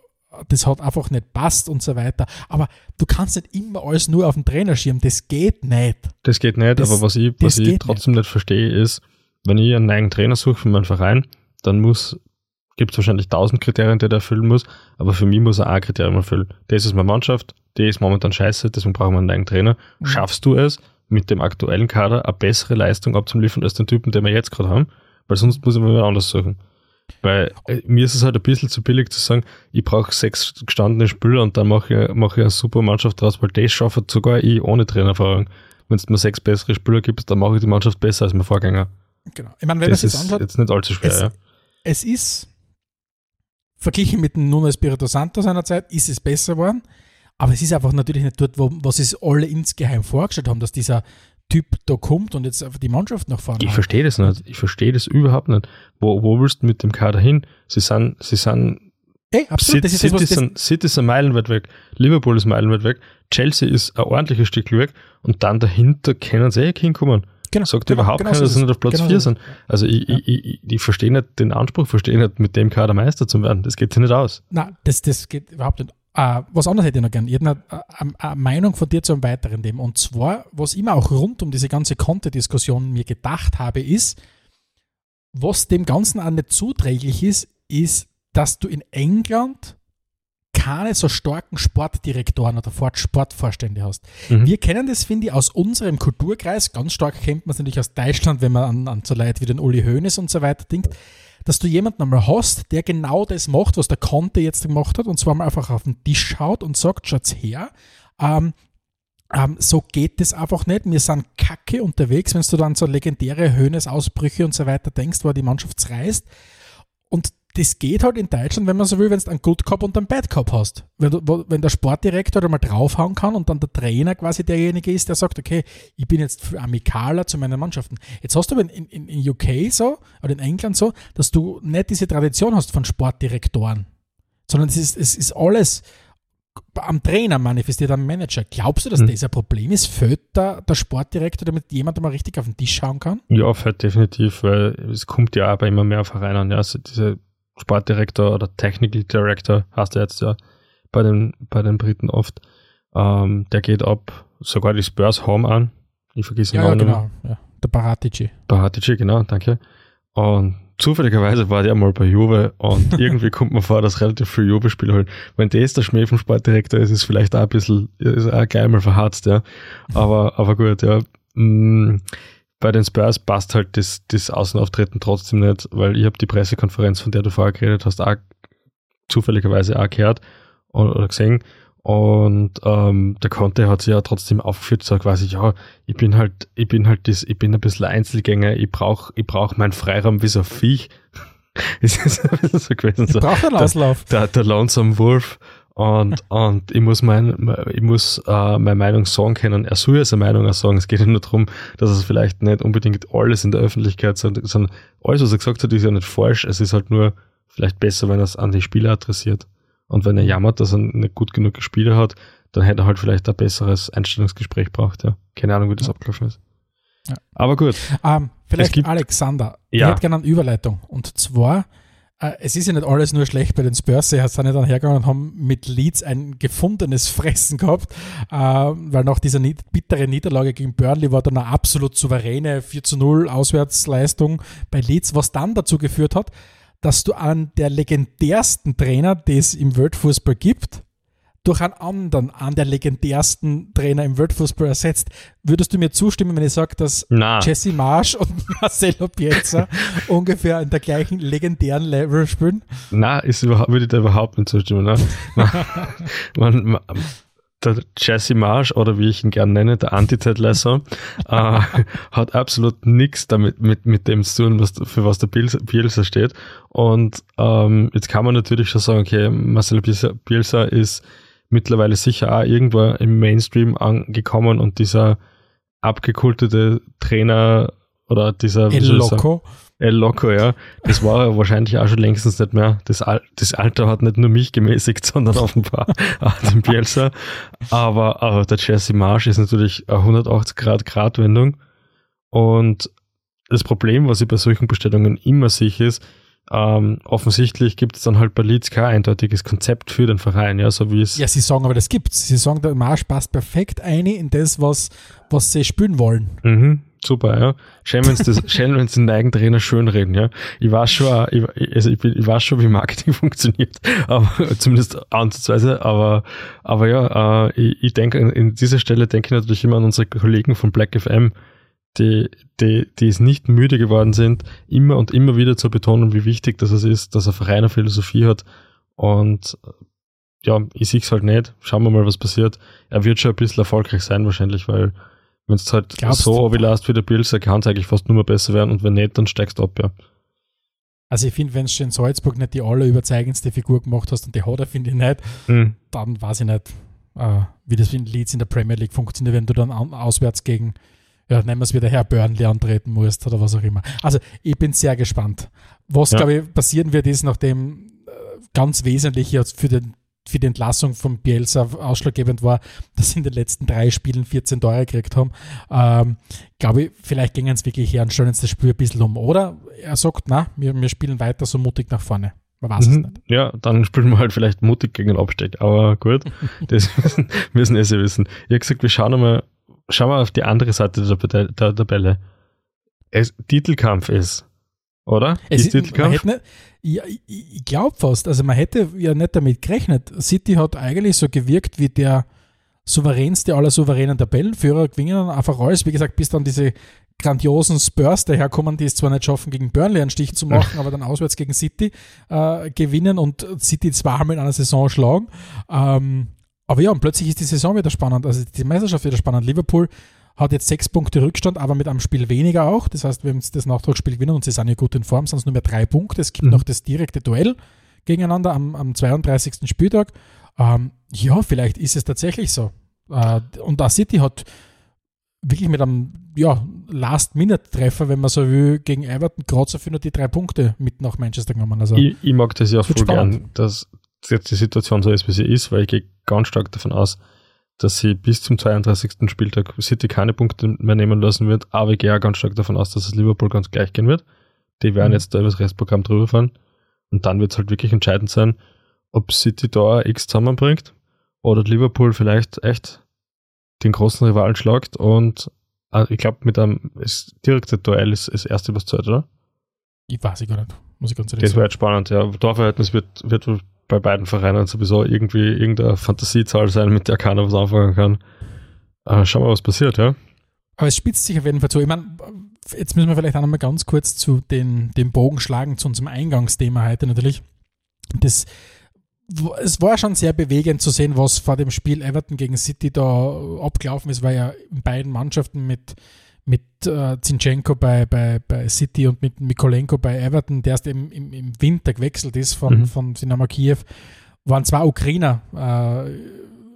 S3: das hat einfach nicht passt und so weiter. Aber du kannst nicht immer alles nur auf den Trainer schieben. Das geht nicht.
S2: Das geht nicht, das, aber was ich, was ich trotzdem nicht. nicht. verstehe, ist, wenn ich einen neuen Trainer suche für meinen Verein, dann muss, gibt es wahrscheinlich tausend Kriterien, die er erfüllen muss, aber für mich muss er ein Kriterium erfüllen. Das ist meine Mannschaft, die ist momentan scheiße, deswegen brauchen wir einen neuen Trainer. Mhm. Schaffst du es, mit dem aktuellen Kader eine bessere Leistung abzuliefern als den Typen, den wir jetzt gerade haben? Weil sonst muss ich mir anders suchen. Weil äh, mir ist es halt ein bisschen zu billig zu sagen, ich brauche sechs gestandene Spieler und dann mache ich, mach ich eine super Mannschaft draus, weil das schaffe sogar ich ohne Trainererfahrung. Wenn es mir sechs bessere Spieler gibt, dann mache ich die Mannschaft besser als mein Vorgänger.
S3: Genau. Ich meine, wenn das, das jetzt anschaut,
S2: jetzt nicht allzu schwer,
S3: es,
S2: ja.
S3: Es ist, verglichen mit dem Nuno Espirito Santo seiner Zeit, ist es besser geworden. Aber es ist einfach natürlich nicht dort, wo, was es alle insgeheim vorgestellt haben, dass dieser Typ da kommt und jetzt einfach die Mannschaft nach vorne
S2: Ich verstehe das nicht. Ich verstehe das überhaupt nicht. Wo, wo willst du mit dem Kader hin? Sie sind, sie sind
S3: Ey, absolut.
S2: City, City, das, sind, City ist ein meilenweit weg, Liverpool ist meilenweit weg, Chelsea ist ein ordentliches Stück weg und dann dahinter können sie eh hinkommen. Genau, Sagt genau, überhaupt genau keiner, dass sie nicht auf Platz genau 4 sind. Also ich, ja. ich, ich, ich verstehe nicht den Anspruch, verstehe nicht, mit dem Kader Meister zu werden. Das geht sich nicht aus.
S3: Nein, das, das geht überhaupt nicht. Uh, was anderes hätte ich noch gern. Ich hätte eine, eine, eine, Meinung von dir zu einem weiteren Thema. Und zwar, was ich immer auch rund um diese ganze Konter-Diskussion mir gedacht habe, ist, was dem Ganzen auch nicht zuträglich ist, ist, dass du in England keine so starken Sportdirektoren oder Sportvorstände hast. Mhm. Wir kennen das, finde ich, aus unserem Kulturkreis. Ganz stark kennt man es natürlich aus Deutschland, wenn man an, an so Leute wie den Uli Hoeneß und so weiter denkt dass du jemanden einmal hast, der genau das macht, was der Conte jetzt gemacht hat, und zwar mal einfach auf den Tisch schaut und sagt, schaut's her, ähm, ähm, so geht das einfach nicht. Wir sind kacke unterwegs, wenn du dann so legendäre Höhnesausbrüche und so weiter denkst, wo die Mannschaft zerreißt. Und das geht halt in Deutschland, wenn man so will, wenn du einen Good Cop und einen Bad Cop hast. Wenn, du, wenn der Sportdirektor da mal draufhauen kann und dann der Trainer quasi derjenige ist, der sagt, okay, ich bin jetzt amikaler zu meinen Mannschaften. Jetzt hast du aber in, in, in UK so, oder in England so, dass du nicht diese Tradition hast von Sportdirektoren, sondern es ist, es ist alles am Trainer manifestiert, am Manager. Glaubst du, dass hm. das ein Problem ist? Fällt da der Sportdirektor, damit jemand mal richtig auf den Tisch schauen kann?
S2: Ja, fällt definitiv, weil es kommt ja aber immer mehr Vereinen. Ja, also diese Sportdirektor oder Technical Director, hast du jetzt ja bei den, bei den Briten oft. Ähm, der geht ab sogar die Spurs Home an. Ich vergesse
S3: ihn ja, ja, genau. Ja, der Baratici.
S2: Baratici, genau, danke. Und zufälligerweise war der mal bei Juve und *laughs* irgendwie kommt man vor, dass relativ viele Juve-Spieler holen. Wenn das der Schmäh vom Sportdirektor ist, ist vielleicht auch ein bisschen, ist auch gleich mal verharzt, ja. Aber, aber gut, ja. Mm, bei den Spurs passt halt das, das Außenauftreten trotzdem nicht, weil ich habe die Pressekonferenz, von der du vorher geredet hast, auch zufälligerweise auch gehört oder gesehen. Und ähm, der Conte hat sich ja trotzdem aufgeführt, so quasi, ja, ich bin halt, ich bin halt das, ich bin ein bisschen Einzelgänger, ich brauche ich brauch meinen Freiraum wie so ein Viech. *laughs* ist ein bisschen so gewesen. Ich
S3: so, brauche einen Auslauf.
S2: Der, der, der Lonesome Wolf. Und, und ich muss, mein, ich muss äh, meine Meinung sagen können. Er soll ja seine Meinung auch sagen. Es geht ja nur darum, dass es vielleicht nicht unbedingt alles in der Öffentlichkeit, sondern, sondern alles, was er gesagt hat, ist ja nicht falsch. Es ist halt nur vielleicht besser, wenn er es an die Spieler adressiert. Und wenn er jammert, dass er nicht gut genug gespielt hat, dann hätte er halt vielleicht ein besseres Einstellungsgespräch braucht. Ja. Keine Ahnung, wie das abgelaufen ist. Ja. Aber gut.
S3: Ähm, vielleicht Alexander. Ja. Ich hätte gerne eine Überleitung. Und zwar, es ist ja nicht alles nur schlecht bei den Spurs. Sie sind ja dann hergegangen und haben mit Leeds ein gefundenes *laughs* Fressen gehabt, äh, weil nach dieser bitteren Niederlage gegen Burnley war dann eine absolut souveräne 4 zu 0 Auswärtsleistung bei Leeds, was dann dazu geführt hat, dass du an der legendärsten Trainer, die es im Weltfußball gibt, durch einen anderen, an der legendärsten Trainer im Weltfußball ersetzt. Würdest du mir zustimmen, wenn ich sage, dass
S2: Na.
S3: Jesse Marsch und *laughs* Marcelo Piazza ungefähr in der gleichen legendären Level spielen?
S2: Na, ist überhaupt, würde ich da überhaupt nicht zustimmen. Ne? *laughs* man, man, der Jesse Marsch oder wie ich ihn gerne nenne, der Anti-Ted-Lesser, äh, hat absolut nichts damit mit, mit dem zu tun, was, für was der Bielsa steht. Und ähm, jetzt kann man natürlich schon sagen, okay, Marcelo Bielsa ist mittlerweile sicher auch irgendwo im Mainstream angekommen und dieser abgekultete Trainer oder dieser
S3: El Loco.
S2: El Loco, ja. Das war er wahrscheinlich auch schon längstens nicht mehr. Das, Al das Alter hat nicht nur mich gemäßigt, *laughs* sondern offenbar auch den Bielsa. Aber, aber der Jesse Marsh ist natürlich eine 180 Grad Gradwendung. Und das Problem, was ich bei solchen Bestellungen immer sehe, ist, ähm, offensichtlich gibt es dann halt bei Leeds kein eindeutiges Konzept für den Verein, ja, so wie es.
S3: Ja, sie sagen aber, das gibt's. Sie sagen, der Marsch passt perfekt ein in das, was, was sie spielen wollen.
S2: Mhm, super, ja. Schön, wenn das, *laughs* schön, wenn den eigenen Trainer schön reden, ja. Ich weiß schon, ich, also ich, ich weiß schon, wie Marketing *laughs* funktioniert, aber zumindest ansatzweise, aber, aber ja, äh, ich, ich denke, in dieser Stelle denke ich natürlich immer an unsere Kollegen von Black FM, die, die, die es nicht müde geworden sind, immer und immer wieder zu betonen, wie wichtig das ist, dass er Verein eine Philosophie hat. Und ja, ich sehe es halt nicht. Schauen wir mal, was passiert. Er wird schon ein bisschen erfolgreich sein wahrscheinlich, weil wenn es halt Glaubst so overlast wie der Bills, er kann es eigentlich fast nur mehr besser werden und wenn nicht, dann steigst du ab, ja.
S3: Also ich finde, wenn du in Salzburg nicht die allerüberzeugendste Figur gemacht hast und die hat er, finde ich nicht, mhm. dann weiß ich nicht, äh, wie das in Leeds in der Premier League funktioniert, wenn du dann auswärts gegen ja, nennen wir es wieder Herr Burnley antreten musst oder was auch immer. Also ich bin sehr gespannt. Was, ja. glaube ich, passieren wird, ist, nachdem äh, ganz wesentlich jetzt für, den, für die Entlassung von Bielsa ausschlaggebend war, dass sie in den letzten drei Spielen 14 Tore gekriegt haben. Ähm, glaube ich, vielleicht gingen es wirklich her und stellen uns das Spiel ein bisschen um. Oder er sagt, na, wir, wir spielen weiter so mutig nach vorne.
S2: Man weiß mhm. es nicht. Ja, dann spielen wir halt vielleicht mutig gegen den Abstieg. Aber gut, *laughs* das *laughs* müssen, müssen eh sie wissen. Ich habe gesagt, wir schauen einmal schau mal auf die andere Seite der, der Tabelle. Es, Titelkampf ist, oder?
S3: Es ist Titelkampf? Nicht, ja, ich, ich glaube fast. Also man hätte ja nicht damit gerechnet. City hat eigentlich so gewirkt wie der souveränste aller souveränen Tabellenführer, gewinnen dann einfach alles. Wie gesagt, bis dann diese grandiosen Spurs daherkommen, die es zwar nicht schaffen, gegen Burnley einen Stich zu *laughs* machen, aber dann auswärts gegen City äh, gewinnen und City zweimal in einer Saison schlagen. Ähm, aber ja, und plötzlich ist die Saison wieder spannend, also die Meisterschaft wieder spannend. Liverpool hat jetzt sechs Punkte Rückstand, aber mit einem Spiel weniger auch. Das heißt, wenn sie das Nachtragsspiel gewinnen und sie sind ja gut in Form, sind es nur mehr drei Punkte. Es gibt mhm. noch das direkte Duell gegeneinander am, am 32. Spieltag. Ähm, ja, vielleicht ist es tatsächlich so. Äh, und da City hat wirklich mit einem ja, Last-Minute-Treffer, wenn man so will, gegen Everton gerade so für nur die drei Punkte mit nach Manchester genommen. Also,
S2: ich, ich mag das ja voll gern, dass jetzt die Situation so ist, wie sie ist, weil ich gehe ganz stark davon aus, dass sie bis zum 32. Spieltag City keine Punkte mehr nehmen lassen wird, aber ich gehe auch ganz stark davon aus, dass es Liverpool ganz gleich gehen wird. Die werden mhm. jetzt da über das Restprogramm drüber fahren und dann wird es halt wirklich entscheidend sein, ob City da X zusammenbringt oder Liverpool vielleicht echt den großen Rivalen schlagt und äh, ich glaube, mit einem direkten Duell ist das erste was Zeit, oder?
S3: Ich weiß ich gar nicht, muss ich ganz
S2: ehrlich das sagen. Das wäre spannend, ja. Torverhältnis wird, wird bei beiden Vereinen sowieso irgendwie irgendeine Fantasiezahl sein, mit der keiner was anfangen kann. Äh, schauen wir, was passiert, ja.
S3: Aber es spitzt sich auf jeden Fall zu. Ich meine, jetzt müssen wir vielleicht auch nochmal ganz kurz zu den, den Bogen schlagen, zu unserem Eingangsthema heute natürlich. Das, es war schon sehr bewegend zu sehen, was vor dem Spiel Everton gegen City da abgelaufen ist, weil ja in beiden Mannschaften mit mit äh, Zinchenko bei, bei, bei City und mit Mikolenko bei Everton, der erst im, im, im Winter gewechselt ist von, mhm. von Dynamo Kiew, waren zwei Ukrainer äh,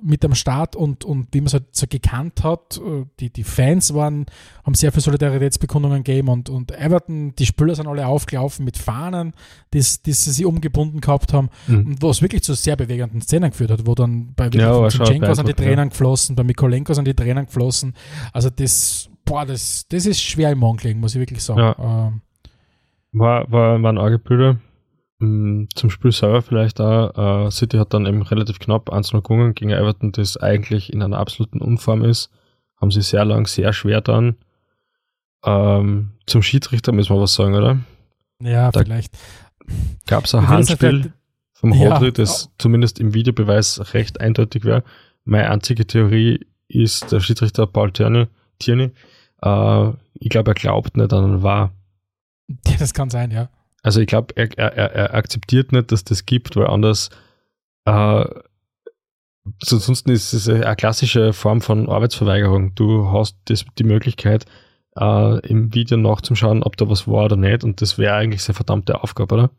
S3: mit am Start und, und wie man es halt so gekannt hat, äh, die, die Fans waren, haben sehr viele Solidaritätsbekundungen gegeben und, und Everton, die Spieler sind alle aufgelaufen mit Fahnen, die, die sie sich umgebunden gehabt haben mhm. und was wirklich zu sehr bewegenden Szenen geführt hat, wo dann bei
S2: ja,
S3: Zinchenko sind die Tränen ja. geflossen, bei Mikolenko sind die Tränen geflossen. Also das boah, das, das ist schwer im gelegen, muss ich wirklich sagen. Ja. Ähm,
S2: war, war, waren arge Bilder. Mm, zum Spiel selber vielleicht auch. Äh, City hat dann eben relativ knapp 1-0 gewonnen gegen Everton, das eigentlich in einer absoluten Unform ist. Haben sie sehr lang, sehr schwer dann. Ähm, zum Schiedsrichter müssen wir was sagen, oder?
S3: Ja, da vielleicht.
S2: Gab es ein Handspiel vom Hodri, ja. das zumindest im Videobeweis recht eindeutig wäre. Meine einzige Theorie ist der Schiedsrichter Paul Tierney, Tierney äh, ich glaube, er glaubt nicht an wahr. *laughs*
S3: Ja, das kann sein, ja.
S2: Also ich glaube, er, er, er akzeptiert nicht, dass das gibt, weil anders äh, ansonsten ist es eine klassische Form von Arbeitsverweigerung. Du hast das, die Möglichkeit, äh, im Video nachzuschauen, ob da was war oder nicht, und das wäre eigentlich seine verdammte Aufgabe, oder?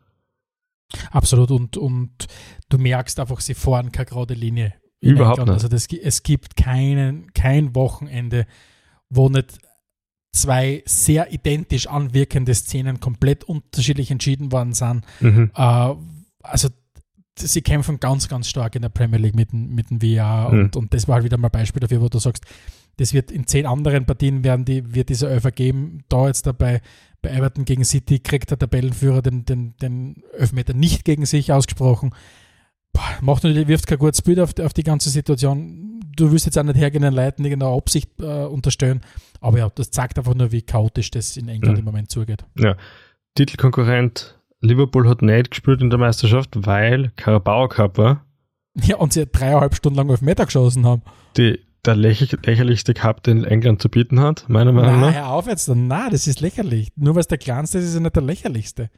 S3: Absolut, und, und du merkst einfach, sie fahren keine gerade Linie.
S2: Überhaupt nicht.
S3: Also das, es gibt keinen, kein Wochenende, wo nicht zwei sehr identisch anwirkende Szenen komplett unterschiedlich entschieden worden sind.
S2: Mhm.
S3: Äh, also sie kämpfen ganz, ganz stark in der Premier League mit, dem- mit dem VR
S2: Mhm.
S3: und, und das war halt wieder mal ein Beispiel dafür, wo du sagst, das wird in zehn anderen Partien werden die, wird dieser Elfer geben. Da jetzt dabei bei Everton gegen City kriegt der Tabellenführer den, den, den Elfmeter nicht gegen sich ausgesprochen. Macht natürlich, wirft kein gutes Bild auf, die- auf die ganze Situation. Du wirst jetzt auch nicht hergehen den Leuten irgendeine Absicht äh, unterstellen. Aber ja, das zeigt einfach nur, wie chaotisch das in England
S2: Mhm.
S3: im Moment zugeht.
S2: Titelkonkurrent Liverpool hat nicht gespielt in der Meisterschaft, weil Carabao Cup war. *laughs*
S3: Ja, und sie dreieinhalb Stunden lang auf Meter geschossen haben.
S2: Die, der lächer, lächerlichste Cup, den England zu bieten hat, meiner Meinung
S3: Na,
S2: nach.
S3: hör auf jetzt. Na, das ist lächerlich. Nur weil es der kleinste ist, ist er nicht der lächerlichste.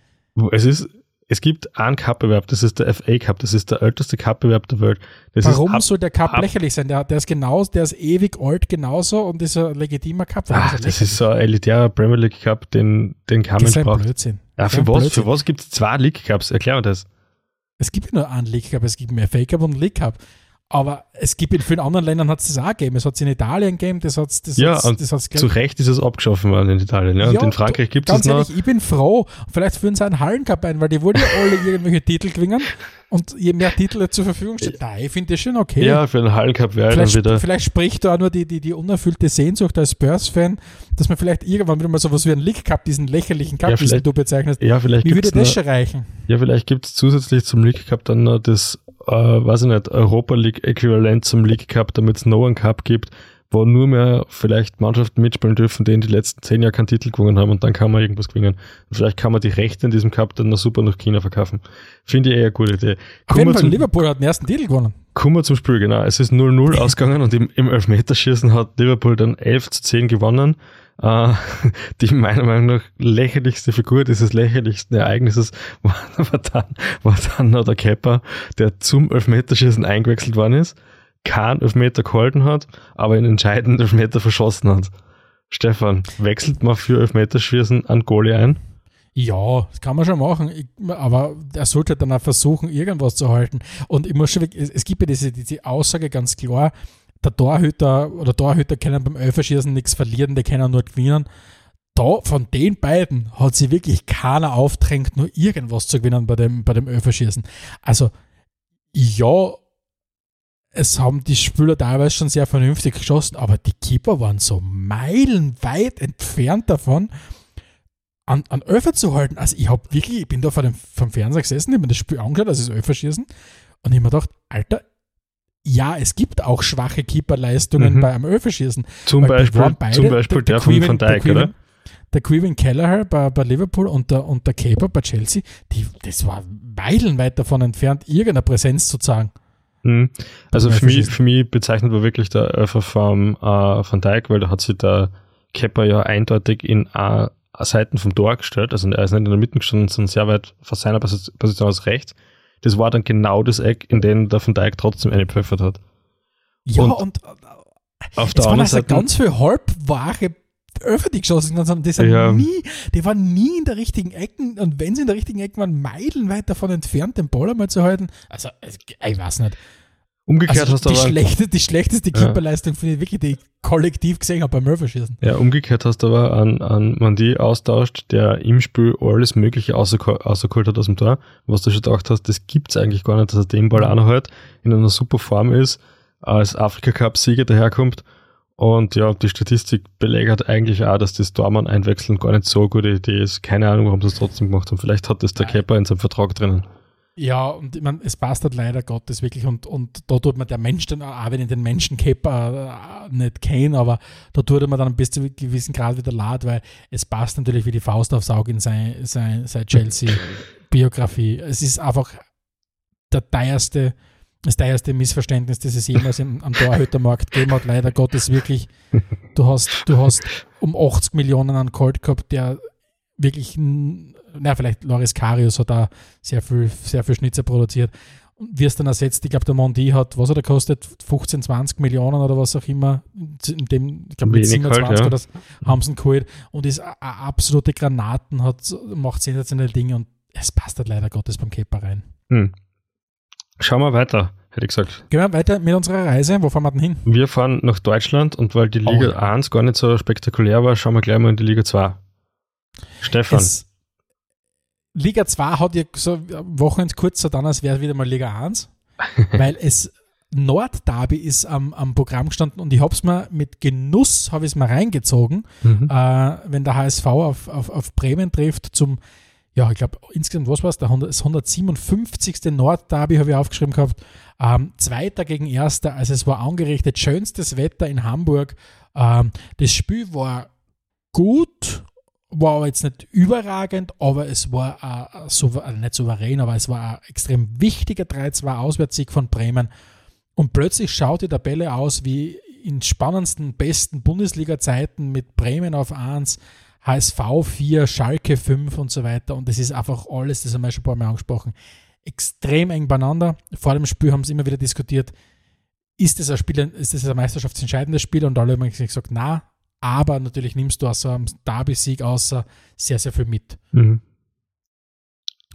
S2: Es ist, es gibt einen Cup-Bewerb, das ist der FA Cup, das ist der älteste Cup-Bewerb der Welt. Das
S3: Warum
S2: ab,
S3: soll der Cup
S2: ab-
S3: lächerlich sein? Der, der ist genau, der ist ewig alt genauso und ist ein legitimer Cup. Warum
S2: ah,
S3: ist
S2: das ist so ein elitärer Premier League Cup, den, den Mensch
S3: ein
S2: braucht.
S3: Blödsinn.
S2: Ja, für was,
S3: Blödsinn.
S2: für was gibt es zwei League Cups? Erklär mir das.
S3: Es gibt ja nur einen League Cup, es gibt mehr FA Cup und einen League Cup. Aber es gibt in vielen anderen Ländern hat es das auch gegeben. Es hat es in Italien gegeben, das hat es das
S2: Ja,
S3: hat's, das hat's
S2: Zu Recht ist es abgeschaffen worden in Italien. Ja?
S3: Ja,
S2: und in Frankreich gibt es noch.
S3: ich bin froh. Vielleicht führen sie einen Hallencup ein, weil die wollen ja alle irgendwelche Titel gewinnen. Und je mehr Titel zur Verfügung steht, nein, ich finde das schon okay.
S2: Ja, für einen Hallencup wäre dann wieder.
S3: vielleicht spricht da auch nur die, die, die unerfüllte Sehnsucht als Spurs-Fan, dass man vielleicht irgendwann wieder mal sowas wie einen League Cup, diesen lächerlichen Cup,
S2: Ja,
S3: den du bezeichnest,
S2: Ja, vielleicht
S3: wie würde das schon reichen?
S2: Ja, vielleicht gibt es zusätzlich zum League Cup dann noch das, äh, weiß ich nicht, Europa League Äquivalent zum League Cup, damit es noch einen Cup gibt, wo nur mehr vielleicht Mannschaften mitspielen dürfen, die in die letzten zehn Jahre keinen Titel gewonnen haben und dann kann man irgendwas gewinnen. Und vielleicht kann man die Rechte in diesem Cup dann noch super nach China verkaufen. Finde ich eher eine gute Idee.
S3: Auf jeden Fall,
S2: zum,
S3: Liverpool hat den ersten Titel gewonnen.
S2: kommen wir zum Spiel, genau. Es ist 0-0 *laughs* ausgegangen und im, im Elfmeterschießen hat Liverpool dann 11 zu 10 gewonnen. Äh, *laughs* die meiner Meinung nach lächerlichste Figur dieses lächerlichsten Ereignisses *laughs* war, war, dann, war dann noch der Kepper, der zum Elfmeterschießen eingewechselt worden ist, keinen Elfmeter gehalten hat, aber einen entscheidenden Elfmeter verschossen hat. Stefan, wechselt man für Elfmeterschießen an Goalie ein?
S3: Ja, das kann man schon machen, ich, aber er sollte dann auch versuchen, irgendwas zu halten. Und ich muss schon, es, es gibt ja diese, diese Aussage ganz klar, der Torhüter oder Torhüter können beim Elferschießen nichts verlieren, die können nur gewinnen. Da, von den beiden hat sich wirklich keiner aufdrängt, nur irgendwas zu gewinnen bei dem, bei dem Elferschießen. Also, ja, es haben die Spieler teilweise schon sehr vernünftig geschossen, aber die Keeper waren so meilenweit entfernt davon, an, an Öfer zu halten. Also ich habe wirklich, ich bin da vor dem, vom Fernseher gesessen, ich habe mir das Spiel angeschaut, das ist Öferschießen, und ich habe mir gedacht, Alter, ja, es gibt auch schwache Keeperleistungen
S2: Mhm.
S3: bei einem Öferschießen.
S2: Zum Beispiel,
S3: beide-
S2: zum Beispiel der, von
S3: Queven-
S2: Van Dijk,
S3: der
S2: oder?
S3: Der Queven Kelleher bei, bei Liverpool und der, und der Caper bei Chelsea, die, das war meilenweit davon entfernt, irgendeine Präsenz zu zeigen.
S2: Mhm. Also
S3: Beim
S2: für mich, für mich bezeichnet war wirklich der Elfer vom äh, Van Dijk, weil da hat sich der Kepper ja eindeutig in äh, Seiten vom Tor gestellt, also er ist nicht in der Mitte gestanden, sondern sehr weit von seiner Posi- Position aus rechts. Das war dann genau das Eck, in dem der Van Dijk trotzdem eine pfeffert hat.
S3: Ja,
S2: Und
S3: und,
S2: Auf
S3: es
S2: der
S3: waren
S2: anderen Seite,
S3: ganz viele halbwache Öfer, die geschossen haben. Die, sind
S2: Ja.
S3: nie, die waren nie in der richtigen Ecken und wenn sie in der richtigen Ecken waren, meilenweit davon entfernt, den Ball einmal zu halten. Also, ich weiß nicht.
S2: Umgekehrt
S3: Also
S2: hast du
S3: die,
S2: aber,
S3: schlechte, die schlechteste
S2: Ja.
S3: Keeperleistung finde ich wirklich, die ich kollektiv gesehen habe beim Elferschießen.
S2: ja, umgekehrt hast du aber an, an Mandi austauscht, der im Spiel alles Mögliche außergeholt hat aus dem Tor, was du schon gedacht hast, das gibt's eigentlich gar nicht, dass er den Ball auch noch halt in einer super Form ist, als Afrika-Cup-Sieger daherkommt. Und ja, die Statistik belegert eigentlich auch, dass das Tormann einwechseln gar nicht so gute Idee ist. Keine Ahnung, warum sie es trotzdem gemacht haben. Vielleicht hat das der. Kepper in seinem Vertrag drinnen.
S3: Ja, und ich meine, es passt halt leider Gottes wirklich und, und da tut man der Mensch dann, auch wenn ich den Menschenkepper äh, nicht kenne, aber da tut man dann bis zu einem gewissen Grad wieder leid, weil es passt natürlich wie die Faust aufs Auge in seine sein, sein Chelsea-Biografie. Es ist einfach der teuerste, das teuerste Missverständnis, das es jemals im, am Torhütermarkt gegeben hat. Leider Gottes wirklich. Du hast, du hast um 80 Millionen an Colt gehabt, der wirklich, na, vielleicht Loris Karius hat da sehr viel, sehr viel Schnitzer produziert. Und es dann ersetzt, ich glaube, der Mondi hat, was hat er kostet? 15, 20 Millionen oder was auch immer. In dem, ich glaube, mit
S2: Wenig halt,
S3: 27
S2: ja.
S3: haben sie ihn geholt und ist a- absolute Granaten, hat, macht sensationelle Dinge und es passt halt leider Gottes beim Keeper rein.
S2: Hm. Schauen wir weiter. hätte ich gesagt.
S3: Gehen wir weiter mit unserer Reise. Wo fahren wir denn hin?
S2: Wir fahren nach Deutschland und weil die Liga
S3: Oh ja.
S2: 1 gar nicht so spektakulär war, schauen wir gleich mal in die Liga 2. Stefan,
S3: Es, Liga 2 hat ja so am Wochenende kurz so dann, als wäre wieder mal Liga 1, *laughs* weil es Nordderby ist am, am Programm gestanden und ich habe es mir mit Genuss habe ich es mal reingezogen,
S2: mhm.
S3: äh, wenn der HSV auf, auf, auf Bremen trifft zum, ja, ich glaube, insgesamt, was war es, der 100 das 157. Nordderby habe ich aufgeschrieben gehabt, ähm, Zweiter gegen Erster, also es war angerichtet, schönstes Wetter in Hamburg. Ähm, das Spiel war gut, war jetzt nicht überragend, aber es war also nicht souverän, aber es war ein extrem wichtiger 3-2 Auswärtssieg von Bremen. Und plötzlich schaut die Tabelle aus wie in spannendsten, besten Bundesliga-Zeiten mit Bremen auf 1, HSV 4, Schalke 5 und so weiter. Und das ist einfach alles, das haben wir schon ein paar Mal angesprochen, extrem eng beieinander. Vor dem Spiel haben sie immer wieder diskutiert, ist das ein Spiel, ist das ein meisterschaftsentscheidendes Spiel? Und alle haben gesagt, na, aber natürlich nimmst du aus so einem Derby-Sieg außer sehr, sehr viel mit.
S2: Mhm.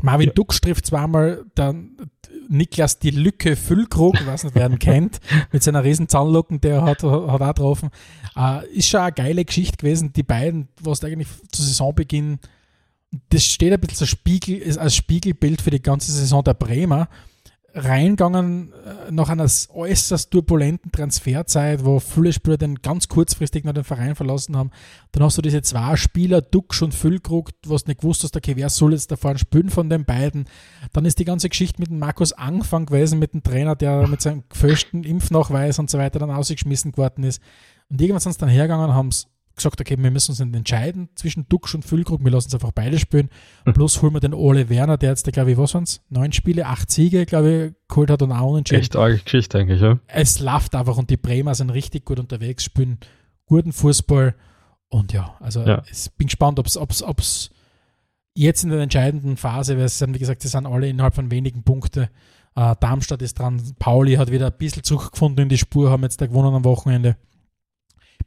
S3: Marvin
S2: Ja.
S3: Dux trifft zweimal dann Niklas die Lücke Füllkrug, weiß nicht, wer ihn *laughs* kennt, mit seiner riesen Zahnlocken, der hat, hat auch getroffen. Äh, ist schon eine geile Geschichte gewesen, die beiden, was eigentlich zu Saisonbeginn, das steht ein bisschen als, Spiegel, als Spiegelbild für die ganze Saison der Bremer. Reingegangen äh, nach einer äußerst turbulenten Transferzeit, wo viele Spieler dann ganz kurzfristig noch den Verein verlassen haben. Dann hast du diese zwei Spieler, Duxch und Füllkrug, was nicht gewusst hast, okay, wer soll jetzt da vorne spielen von den beiden. Dann ist die ganze Geschichte mit dem Markus Anfang gewesen, mit dem Trainer, der mit seinem gefälschten Impfnachweis und so weiter dann ausgeschmissen geworden ist. Und irgendwann sind sie dann hergegangen und haben gesagt, okay, wir müssen uns nicht entscheiden zwischen Duxch und Füllkrug, wir lassen es einfach beide spielen. Plus holen wir den Ole Werner, der jetzt, glaube ich, was waren es? Neun Spiele, acht Siege, glaube ich, geholt hat und auch unentschieden
S2: Echt arge Geschichte eigentlich, ja.
S3: es läuft einfach und die Bremer sind richtig gut unterwegs, spielen guten Fußball und ja, also
S2: Ja.
S3: ich bin gespannt, ob es jetzt in der entscheidenden Phase, weil es sind, wie gesagt, sie sind alle innerhalb von wenigen Punkten. Äh, Darmstadt ist dran, Pauli hat wieder ein bisschen zurückgefunden in die Spur, haben jetzt da gewonnen am Wochenende.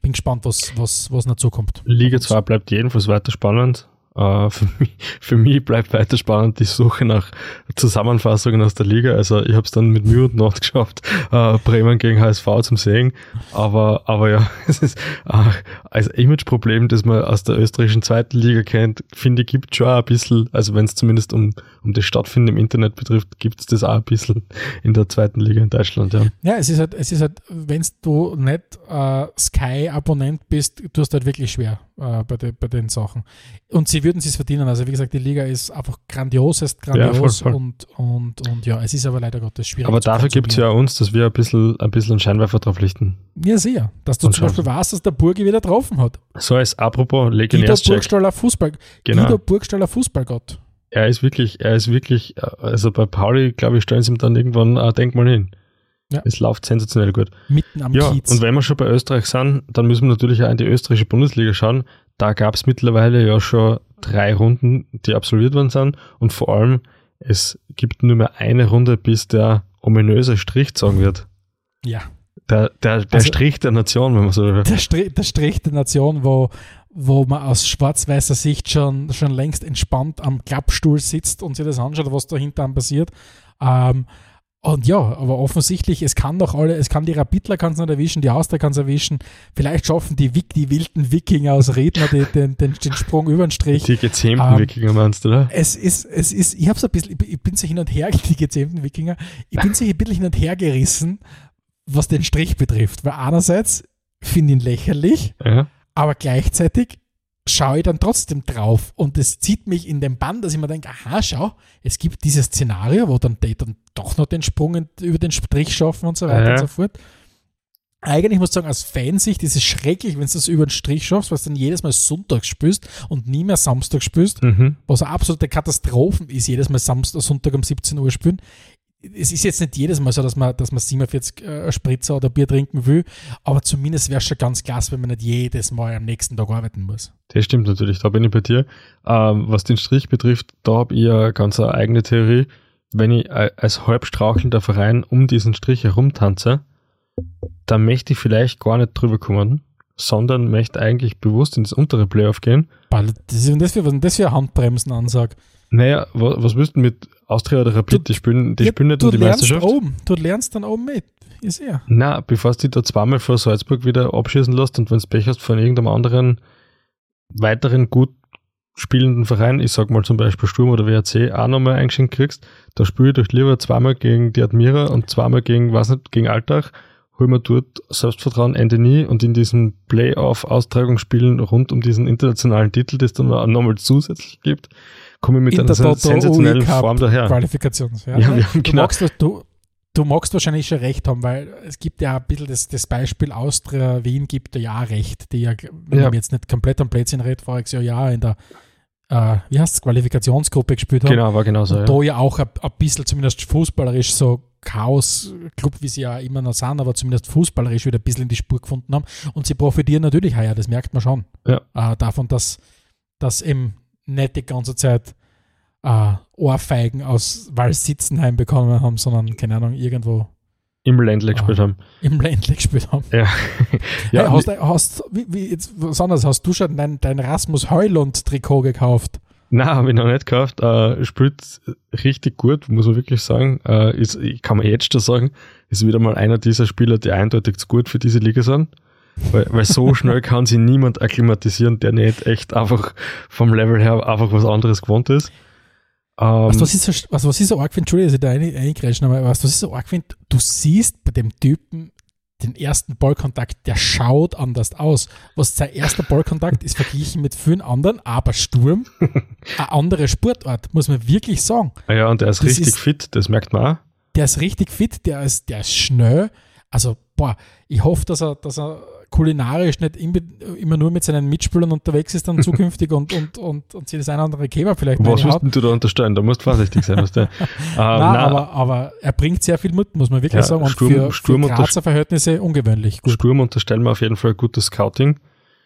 S3: Bin gespannt, was, was, was noch zukommt.
S2: Liga 2 bleibt jedenfalls weiter spannend. Äh, *laughs* für, mich, für mich bleibt weiter spannend die Suche nach Zusammenfassungen aus der Liga. Also ich habe es dann mit Mühe und Not *laughs* geschafft, äh, Bremen gegen HSV zum Sehen. Aber, aber ja, *laughs* es ist äh, als Imageproblem, das man aus der österreichischen zweiten Liga kennt, finde ich, gibt schon ein bisschen, also wenn es zumindest um, um das Stattfinden im Internet betrifft, gibt es das auch ein bisschen in der zweiten Liga in Deutschland. Ja.
S3: Ja, es ist halt, es ist halt, wenn du nicht äh, Sky-Abonnent bist, du hast halt wirklich schwer äh, bei, de, bei den Sachen. Und sie würden es verdienen. Also wie gesagt, die Liga ist einfach grandios, ist grandios
S2: voll, voll.
S3: Und, und, und ja, es ist aber leider Gottes schwierig.
S2: Aber dafür gibt es ja uns, dass wir ein bisschen, ein bisschen einen Scheinwerfer drauf lichten.
S3: Ja, sicher. Dass du
S2: Und
S3: zum Beispiel weißt, dass der Burgi wieder getroffen hat.
S2: So als apropos
S3: Guido
S2: Legionärscheck.
S3: Burgstaller Fußball.
S2: Genau.
S3: Guido Burgstaller Fußballgott.
S2: Er ist wirklich, er ist wirklich, äh, also bei Pauli, glaube ich, stellen sie ihm dann irgendwann ein Denkmal hin.
S3: Ja.
S2: Es läuft sensationell gut.
S3: Mitten am
S2: Ja,
S3: Kiez.
S2: und wenn wir schon bei Österreich sind, dann müssen wir natürlich auch in die österreichische Bundesliga schauen. Da gab es mittlerweile ja schon drei Runden, die absolviert worden sind. Und vor allem, es gibt nur mehr eine Runde, bis der ominöse Strich gezogen wird.
S3: ja.
S2: Der, der, der
S3: Also-
S2: Strich der Nation, wenn man so will.
S3: Der, Strich, der Strich der Nation, wo, wo man aus schwarz-weißer Sicht schon, schon längst entspannt am Klappstuhl sitzt und sich das anschaut, was dahinter einem passiert. Ähm, und ja, aber offensichtlich, es kann doch alle, es kann die Rapidler kann es nicht erwischen, die Austria kann es erwischen. Vielleicht schaffen die, Wik- die wilden Wikinger aus Redner den, den, den, den Sprung über den Strich.
S2: Die gezähmten
S3: Ähm,
S2: Wikinger meinst du, oder?
S3: Es ist, es ist, ich habe so ein bisschen, ich bin- ich bin so hin und her, *laughs* die gezähmten Wikinger, ich bin so ein bisschen hin und her gerissen, was den Strich betrifft. Weil einerseits finde ich ihn lächerlich,
S2: Ja.
S3: aber gleichzeitig schaue ich dann trotzdem drauf und es zieht mich in den Bann, dass ich mir denke, aha, schau, es gibt dieses Szenario, wo dann die dann doch noch den Sprung über den Strich schaffen und so weiter
S2: Ja.
S3: und so fort. Eigentlich muss ich sagen, aus Fansicht ist es schrecklich, wenn du das über den Strich schaffst, was dann jedes Mal Sonntag spürst und nie mehr Samstag spürst
S2: Mhm.
S3: was eine absolute Katastrophen ist, jedes Mal Samstag, Sonntag um 17 Uhr spielen. Es ist jetzt nicht jedes Mal so, dass man, dass man 47 äh, Spritzer oder Bier trinken will, aber zumindest wäre es schon ganz klasse, wenn man nicht jedes Mal am nächsten Tag arbeiten muss.
S2: Das stimmt natürlich, da bin ich bei dir. Ähm, was den Strich betrifft, da habe ich ja ganz eine eigene Theorie. Wenn ich äh, als halb strauchelnder Verein um diesen Strich herumtanze, dann möchte ich vielleicht gar nicht drüber kommen, sondern möchte eigentlich bewusst ins untere Playoff gehen.
S3: Das ist, das für, was ist denn das für eine Handbremsenansage?
S2: Naja, was, was willst du mit Austria oder Rapid,
S3: Du-
S2: die spielen, die
S3: Ja,
S2: spielen nicht
S3: du
S2: um die
S3: lernst
S2: Meisterschaft.
S3: oben. Du lernst dann oben mit. Ist ja.
S2: Na, bevor du dich da zweimal vor Salzburg wieder abschießen lässt und wenn du Pech hast von irgendeinem anderen weiteren gut spielenden Verein, ich sag mal zum Beispiel Sturm oder WRC, auch nochmal eingeschenkt kriegst, da spiele ich doch lieber zweimal gegen die Admira und zweimal gegen, weiß nicht, gegen Altach, hol mir dort Selbstvertrauen Ende nie und in diesen Playoff-Austragungsspielen rund um diesen internationalen Titel, das dann nochmal zusätzlich gibt, komme mit
S3: In
S2: einer sensationellen
S3: Cup
S2: Form daher.
S3: Qualifikations. Ja,
S2: wir haben
S3: du,
S2: genau-
S3: magst, du, du magst wahrscheinlich schon recht haben, weil es gibt ja ein bisschen das, das Beispiel Austria Wien gibt ja auch recht, die ja, wenn
S2: Ja.
S3: ich jetzt nicht komplett am Plätzchen rede, voriges Jahr ja in der äh, wie heißt es, Qualifikationsgruppe gespielt haben.
S2: Genau, war genauso.
S3: Und
S2: Ja.
S3: da ja auch ein, ein bisschen zumindest fußballerisch so Chaos-Club, wie sie ja immer noch sind, aber zumindest fußballerisch wieder ein bisschen in die Spur gefunden haben. Und sie profitieren natürlich heuer, das merkt man schon.
S2: Ja.
S3: Äh, davon, dass, dass eben nicht die ganze Zeit äh, Ohrfeigen aus Walsitzenheim bekommen haben, sondern, keine Ahnung, irgendwo
S2: Im Ländle
S3: Ah.
S2: gespielt haben.
S3: im Ländle gespielt haben.
S2: Ja. *laughs*
S3: hey, hast, du- hast, wie, wie, jetzt, was anderes, hast du schon dein, dein Rasmus Heulund-Trikot gekauft?
S2: Nein, habe ich noch nicht gekauft. Äh, spielt richtig gut, muss man wirklich sagen. Äh, ist, ich kann man jetzt schon sagen, ist wieder mal einer dieser Spieler, die eindeutig zu gut für diese Liga sind. Weil, weil so schnell kann sich niemand akklimatisieren, der nicht echt einfach vom Level her einfach was anderes gewohnt ist. Ähm,
S3: du, was ich so, was, was ich so arg finde, Entschuldigung, dass ich da rein- reingrätschen, aber du, was ich so arg finde, du siehst bei dem Typen den ersten Ballkontakt, der schaut anders aus. Was sein erster Ballkontakt ist verglichen mit vielen anderen, aber Sturm, *laughs* eine andere Sportart, muss man wirklich sagen.
S2: ah ja, und der ist
S3: das
S2: richtig
S3: ist-
S2: fit, das merkt man auch.
S3: Der ist richtig fit, der ist, der ist schnell. Also, boah, ich hoffe, dass er, dass er kulinarisch nicht im- immer nur mit seinen Mitspielern unterwegs ist dann *laughs* zukünftig und, und, und, und das eine oder andere Kebab vielleicht
S2: Was musst denn du da unterstellen? Da musst du vorsichtig sein. Weißt du? *laughs* äh,
S3: Nein,
S2: nein,
S3: aber, aber er bringt sehr viel mit, muss man wirklich
S2: Ja,
S3: sagen. Und
S2: Sturm-
S3: für,
S2: Sturm
S3: für Grazer Verhältnisse ungewöhnlich gut.
S2: Sturm unterstellen wir auf jeden Fall gutes Scouting.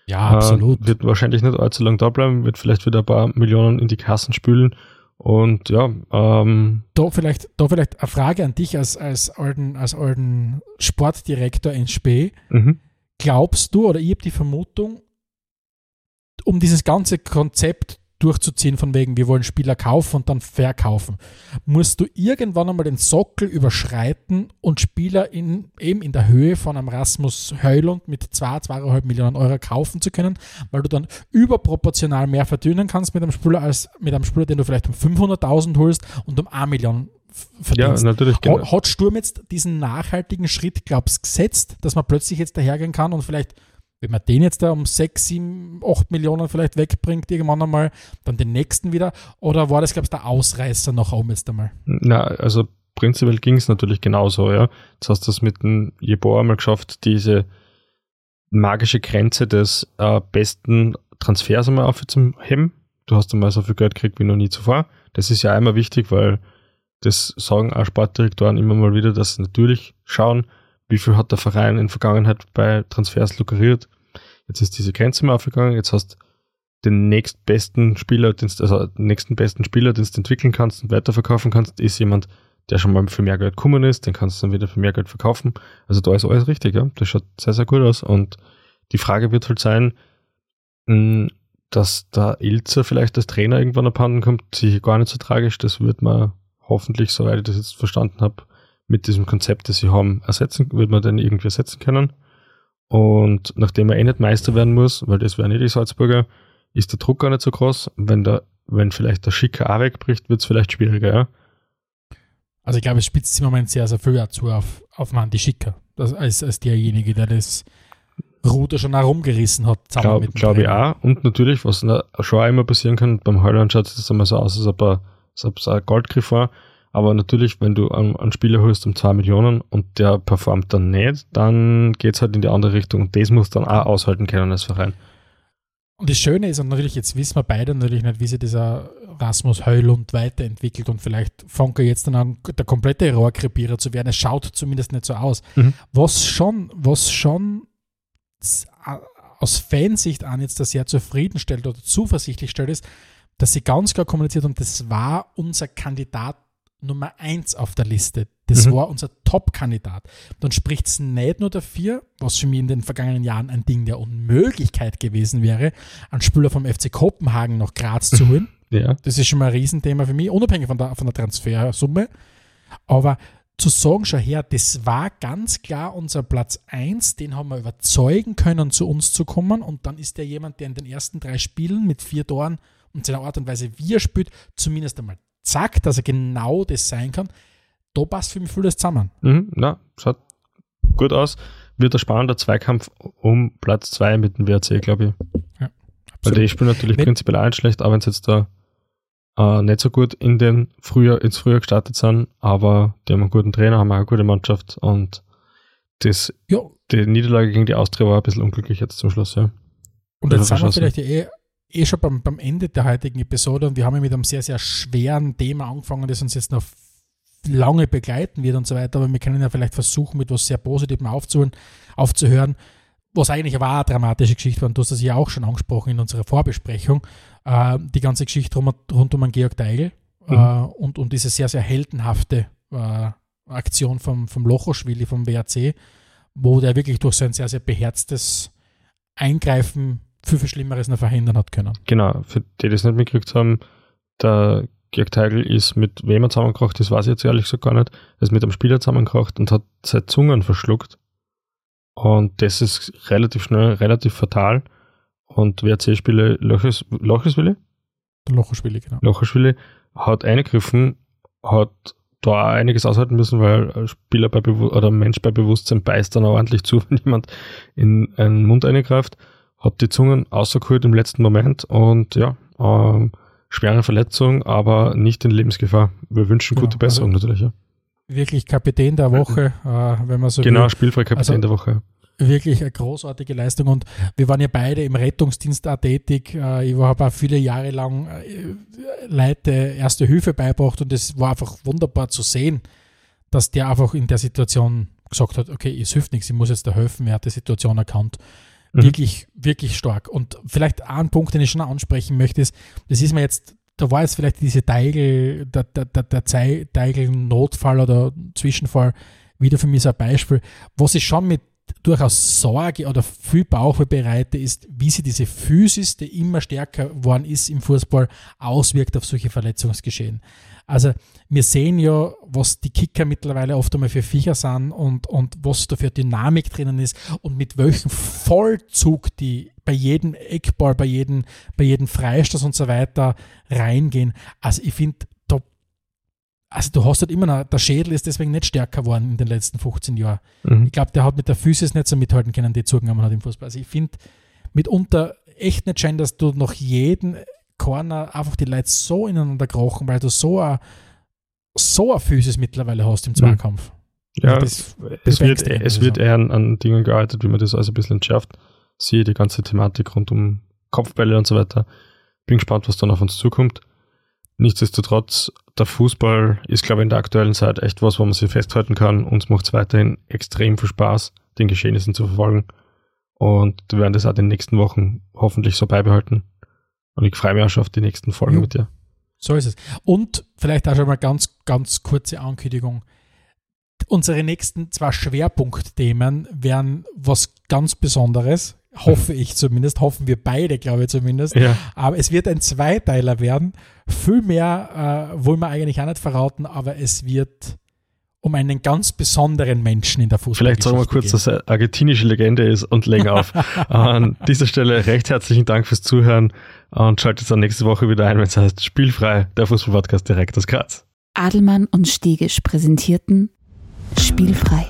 S3: Ja, absolut.
S2: Äh, wird wahrscheinlich nicht allzu lang da bleiben, wird vielleicht wieder ein paar Millionen in die Kassen spülen. Und ja, ähm,
S3: da, vielleicht, da vielleicht eine Frage an dich als, als, alten, als alten Sportdirektor in Spee.
S2: mhm.
S3: Glaubst du, oder ich habe die Vermutung, um dieses ganze Konzept durchzuziehen, von wegen, wir wollen Spieler kaufen und dann verkaufen, musst du irgendwann einmal den Sockel überschreiten und Spieler in, eben in der Höhe von einem Rasmus Heulund mit 2, 2,5 Millionen Euro kaufen zu können, weil du dann überproportional mehr verdienen kannst mit einem Spieler als mit einem Spieler, den du vielleicht um 500.000 holst und um 1 Million f-
S2: ja,
S3: verdienst.
S2: natürlich. Genau.
S3: Hat, Sturm jetzt diesen nachhaltigen Schritt, glaubst du, gesetzt, dass man plötzlich jetzt dahergehen kann und vielleicht, wenn man den jetzt da um 6, 7, 8 Millionen vielleicht wegbringt, irgendwann einmal, dann den nächsten wieder? Oder war das, glaubst du, der Ausreißer nach oben jetzt einmal?
S2: Na, also prinzipiell ging es natürlich genauso, ja. Jetzt hast du es mit dem Jeboa einmal geschafft, diese magische Grenze des äh, besten Transfers einmal aufzuheben. Du hast einmal so viel Geld gekriegt wie noch nie zuvor. Das ist ja einmal wichtig, weil das sagen auch Sportdirektoren immer mal wieder, dass sie natürlich schauen, wie viel hat der Verein in Vergangenheit bei Transfers lukriert. Jetzt ist diese Grenze mal aufgegangen, jetzt hast den nächstbesten Spieler, also den nächsten besten Spieler, den du entwickeln kannst und weiterverkaufen kannst, ist jemand, der schon mal für mehr Geld gekommen ist, den kannst du dann wieder für mehr Geld verkaufen. Also da ist alles richtig, ja. Das schaut sehr, sehr gut aus. Und die Frage wird halt sein, mh, dass da Ilzer vielleicht als Trainer irgendwann abhanden kommt, sicher gar nicht so tragisch. Das wird man hoffentlich, soweit ich das jetzt verstanden habe, mit diesem Konzept, das sie haben, ersetzen, wird man dann irgendwie ersetzen können. Und nachdem er eh nicht Meister werden muss, weil das wären eh die Salzburger, ist der Druck gar nicht so groß. Wenn der, wenn vielleicht der Schicker auch wegbricht, wird es vielleicht schwieriger, ja.
S3: Also ich glaube, es spitzt sich im Moment sehr, sehr viel auch zu auf, auf Mandy Schicker, das, als, als derjenige, der das Ruder schon herumgerissen hat. zusammen
S2: Glaube glaub ich auch. Und natürlich, was schon auch immer passieren kann, beim Holland schaut es einmal so aus, als ob er, ob es ein Goldgriff war. Aber natürlich, wenn du einen, einen Spieler holst um 2 Millionen und der performt dann nicht, dann geht es halt in die andere Richtung. Und das muss dann auch aushalten können als Verein.
S3: Und das Schöne ist, und natürlich, jetzt wissen wir beide natürlich nicht, wie sich dieser Rasmus Heulund weiterentwickelt und vielleicht fängt er jetzt dann an, der komplette Rohrkrepierer zu werden. Es schaut zumindest nicht so aus.
S2: Mhm.
S3: Was schon, was schon aus Fansicht an jetzt das sehr zufriedenstellt oder zuversichtlich stellt, ist, dass sie ganz klar kommuniziert und das war unser Kandidat Nummer eins auf der Liste. Das
S2: Mhm.
S3: war unser Top-Kandidat. Dann spricht es nicht nur dafür, was für mich in den vergangenen Jahren ein Ding der Unmöglichkeit gewesen wäre, einen Spieler vom FC Kopenhagen nach Graz zu holen.
S2: Ja.
S3: Das ist schon mal ein Riesenthema für mich, unabhängig von der, von der Transfersumme. Aber zu sagen schon her, das war ganz klar unser Platz 1, den haben wir überzeugen können, zu uns zu kommen. Und dann ist der jemand, der in den ersten drei Spielen mit vier Toren und seiner Art und Weise, wie er spielt, zumindest einmal sagt, dass er genau das sein kann. Da passt für mich vieles zusammen.
S2: Mhm, na, schaut gut aus. Wird ein spannender Zweikampf um Platz 2 mit dem WRC, glaube ich.
S3: Ja,
S2: Weil die spielen natürlich
S3: Wenn-
S2: prinzipiell auch nicht schlecht, auch wenn sie jetzt da äh, nicht so gut in den Frühjahr, ins Frühjahr gestartet sind, aber die haben einen guten Trainer, haben auch eine gute Mannschaft und das,
S3: Ja,
S2: die Niederlage gegen die Austria war ein bisschen unglücklich jetzt zum Schluss, ja.
S3: Und jetzt sind wir vielleicht eh, eh schon beim, beim Ende der heutigen Episode und wir haben ja mit einem sehr, sehr schweren Thema angefangen, das uns jetzt noch lange begleiten wird und so weiter, aber wir können ja vielleicht versuchen, mit was sehr Positivem aufzuhören, aufzuhören, was eigentlich auch eine dramatische Geschichte war und du hast das ja auch schon angesprochen in unserer Vorbesprechung, äh, die ganze Geschichte rund, rund um einen Georg Deigel äh,
S2: Mhm.
S3: und, und diese sehr, sehr heldenhafte äh, Aktion vom, vom Lochoschwili, vom WRC, wo der wirklich durch sein sehr, sehr beherztes Eingreifen viel, viel Schlimmeres noch verhindern hat können.
S2: Genau, für die, die das nicht mitgekriegt haben, der Georg Teigl ist mit wem er zusammengekocht, das weiß ich jetzt ehrlich gesagt gar nicht. Er ist mit einem Spieler zusammengekocht und hat seine Zungen verschluckt. Und das ist relativ schnell, relativ fatal. Und WRC-Spiele Loches, Locheswille,
S3: Lochoschwili, genau.
S2: Locherschwille hat eingegriffen, hat da auch einiges aushalten müssen, weil ein Spieler bei Bewu oder Mensch bei Bewusstsein beißt dann auch ordentlich zu, *laughs* wenn jemand in einen Mund eingreift, hat die Zungen ausgeholt im letzten Moment und ja, ähm, schwere Verletzung, aber nicht in Lebensgefahr. Wir wünschen gute Besserung natürlich. Ja.
S3: Wirklich Kapitän der Woche, äh, wenn man so
S2: Genau,
S3: will.
S2: spielfrei Kapitän
S3: Also-
S2: der Woche.
S3: Wirklich eine großartige Leistung und wir waren ja beide im Rettungsdienst auch tätig. Äh, Ich habe auch viele Jahre lang äh, Leute Erste Hilfe beibracht und es war einfach wunderbar zu sehen, dass der einfach in der Situation gesagt hat, okay, es hilft nichts, ich muss jetzt da helfen, er hat die Situation erkannt.
S2: Mhm.
S3: Wirklich, wirklich stark. Und vielleicht ein Punkt, den ich schon ansprechen möchte, ist, das ist mir jetzt, da war jetzt vielleicht diese Teigel, der, der, der, der Teigel-Notfall oder Zwischenfall wieder für mich so ein Beispiel, was ich schon mit durchaus Sorge oder viel Bauchweh bereite, ist, wie sich diese Physis, die immer stärker geworden ist im Fußball, auswirkt auf solche Verletzungsgeschehen. Also wir sehen ja, was die Kicker mittlerweile oft einmal für Viecher sind und, und was da für Dynamik drinnen ist und mit welchem Vollzug die bei jedem Eckball, bei jedem, bei jedem Freistoß und so weiter reingehen. Also ich finde, also du hast halt immer noch, der Schädel ist deswegen nicht stärker geworden in den letzten 15 Jahren.
S2: Mhm.
S3: Ich glaube, der hat mit der Physis nicht so mithalten können, die zugenommen hat im Fußball. Also ich finde mitunter echt nicht schön, dass du nach jedem Corner einfach die Leute so ineinander krochen, weil du so eine so Physis mittlerweile hast im Zweikampf.
S2: Ja,
S3: das
S2: es wird, es
S3: also.
S2: wird eher an, an Dingen gearbeitet, wie man das alles ein bisschen entschärft. Siehe die ganze Thematik rund um Kopfbälle und so weiter. Bin gespannt, was dann auf uns zukommt. Nichtsdestotrotz, der Fußball ist, glaube ich, in der aktuellen Zeit echt was, wo man sich festhalten kann. Uns macht es weiterhin extrem viel Spaß, den Geschehnissen zu verfolgen. Und wir werden das auch in den nächsten Wochen hoffentlich so beibehalten. Und ich freue mich auch schon auf die nächsten Folgen
S3: Jo.
S2: mit dir.
S3: So ist es. Und vielleicht auch schon mal ganz, ganz kurze Ankündigung. Unsere nächsten zwei Schwerpunktthemen wären was ganz Besonderes. Hoffe ich zumindest. Hoffen wir beide, glaube ich zumindest.
S2: Ja,
S3: Aber es wird ein Zweiteiler werden. Viel mehr äh, wollen wir eigentlich auch nicht verraten, aber es wird um einen ganz besonderen Menschen in der Fußball.
S2: Vielleicht sagen wir kurz, dass er argentinische Legende ist und legen auf. *laughs* An dieser Stelle recht herzlichen Dank fürs Zuhören und schaltet dann nächste Woche wieder ein, wenn es heißt Spielfrei, der Fußballpodcast direkt aus Graz.
S1: Adelmann und Stegisch präsentierten Spielfrei,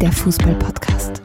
S1: der Fußballpodcast.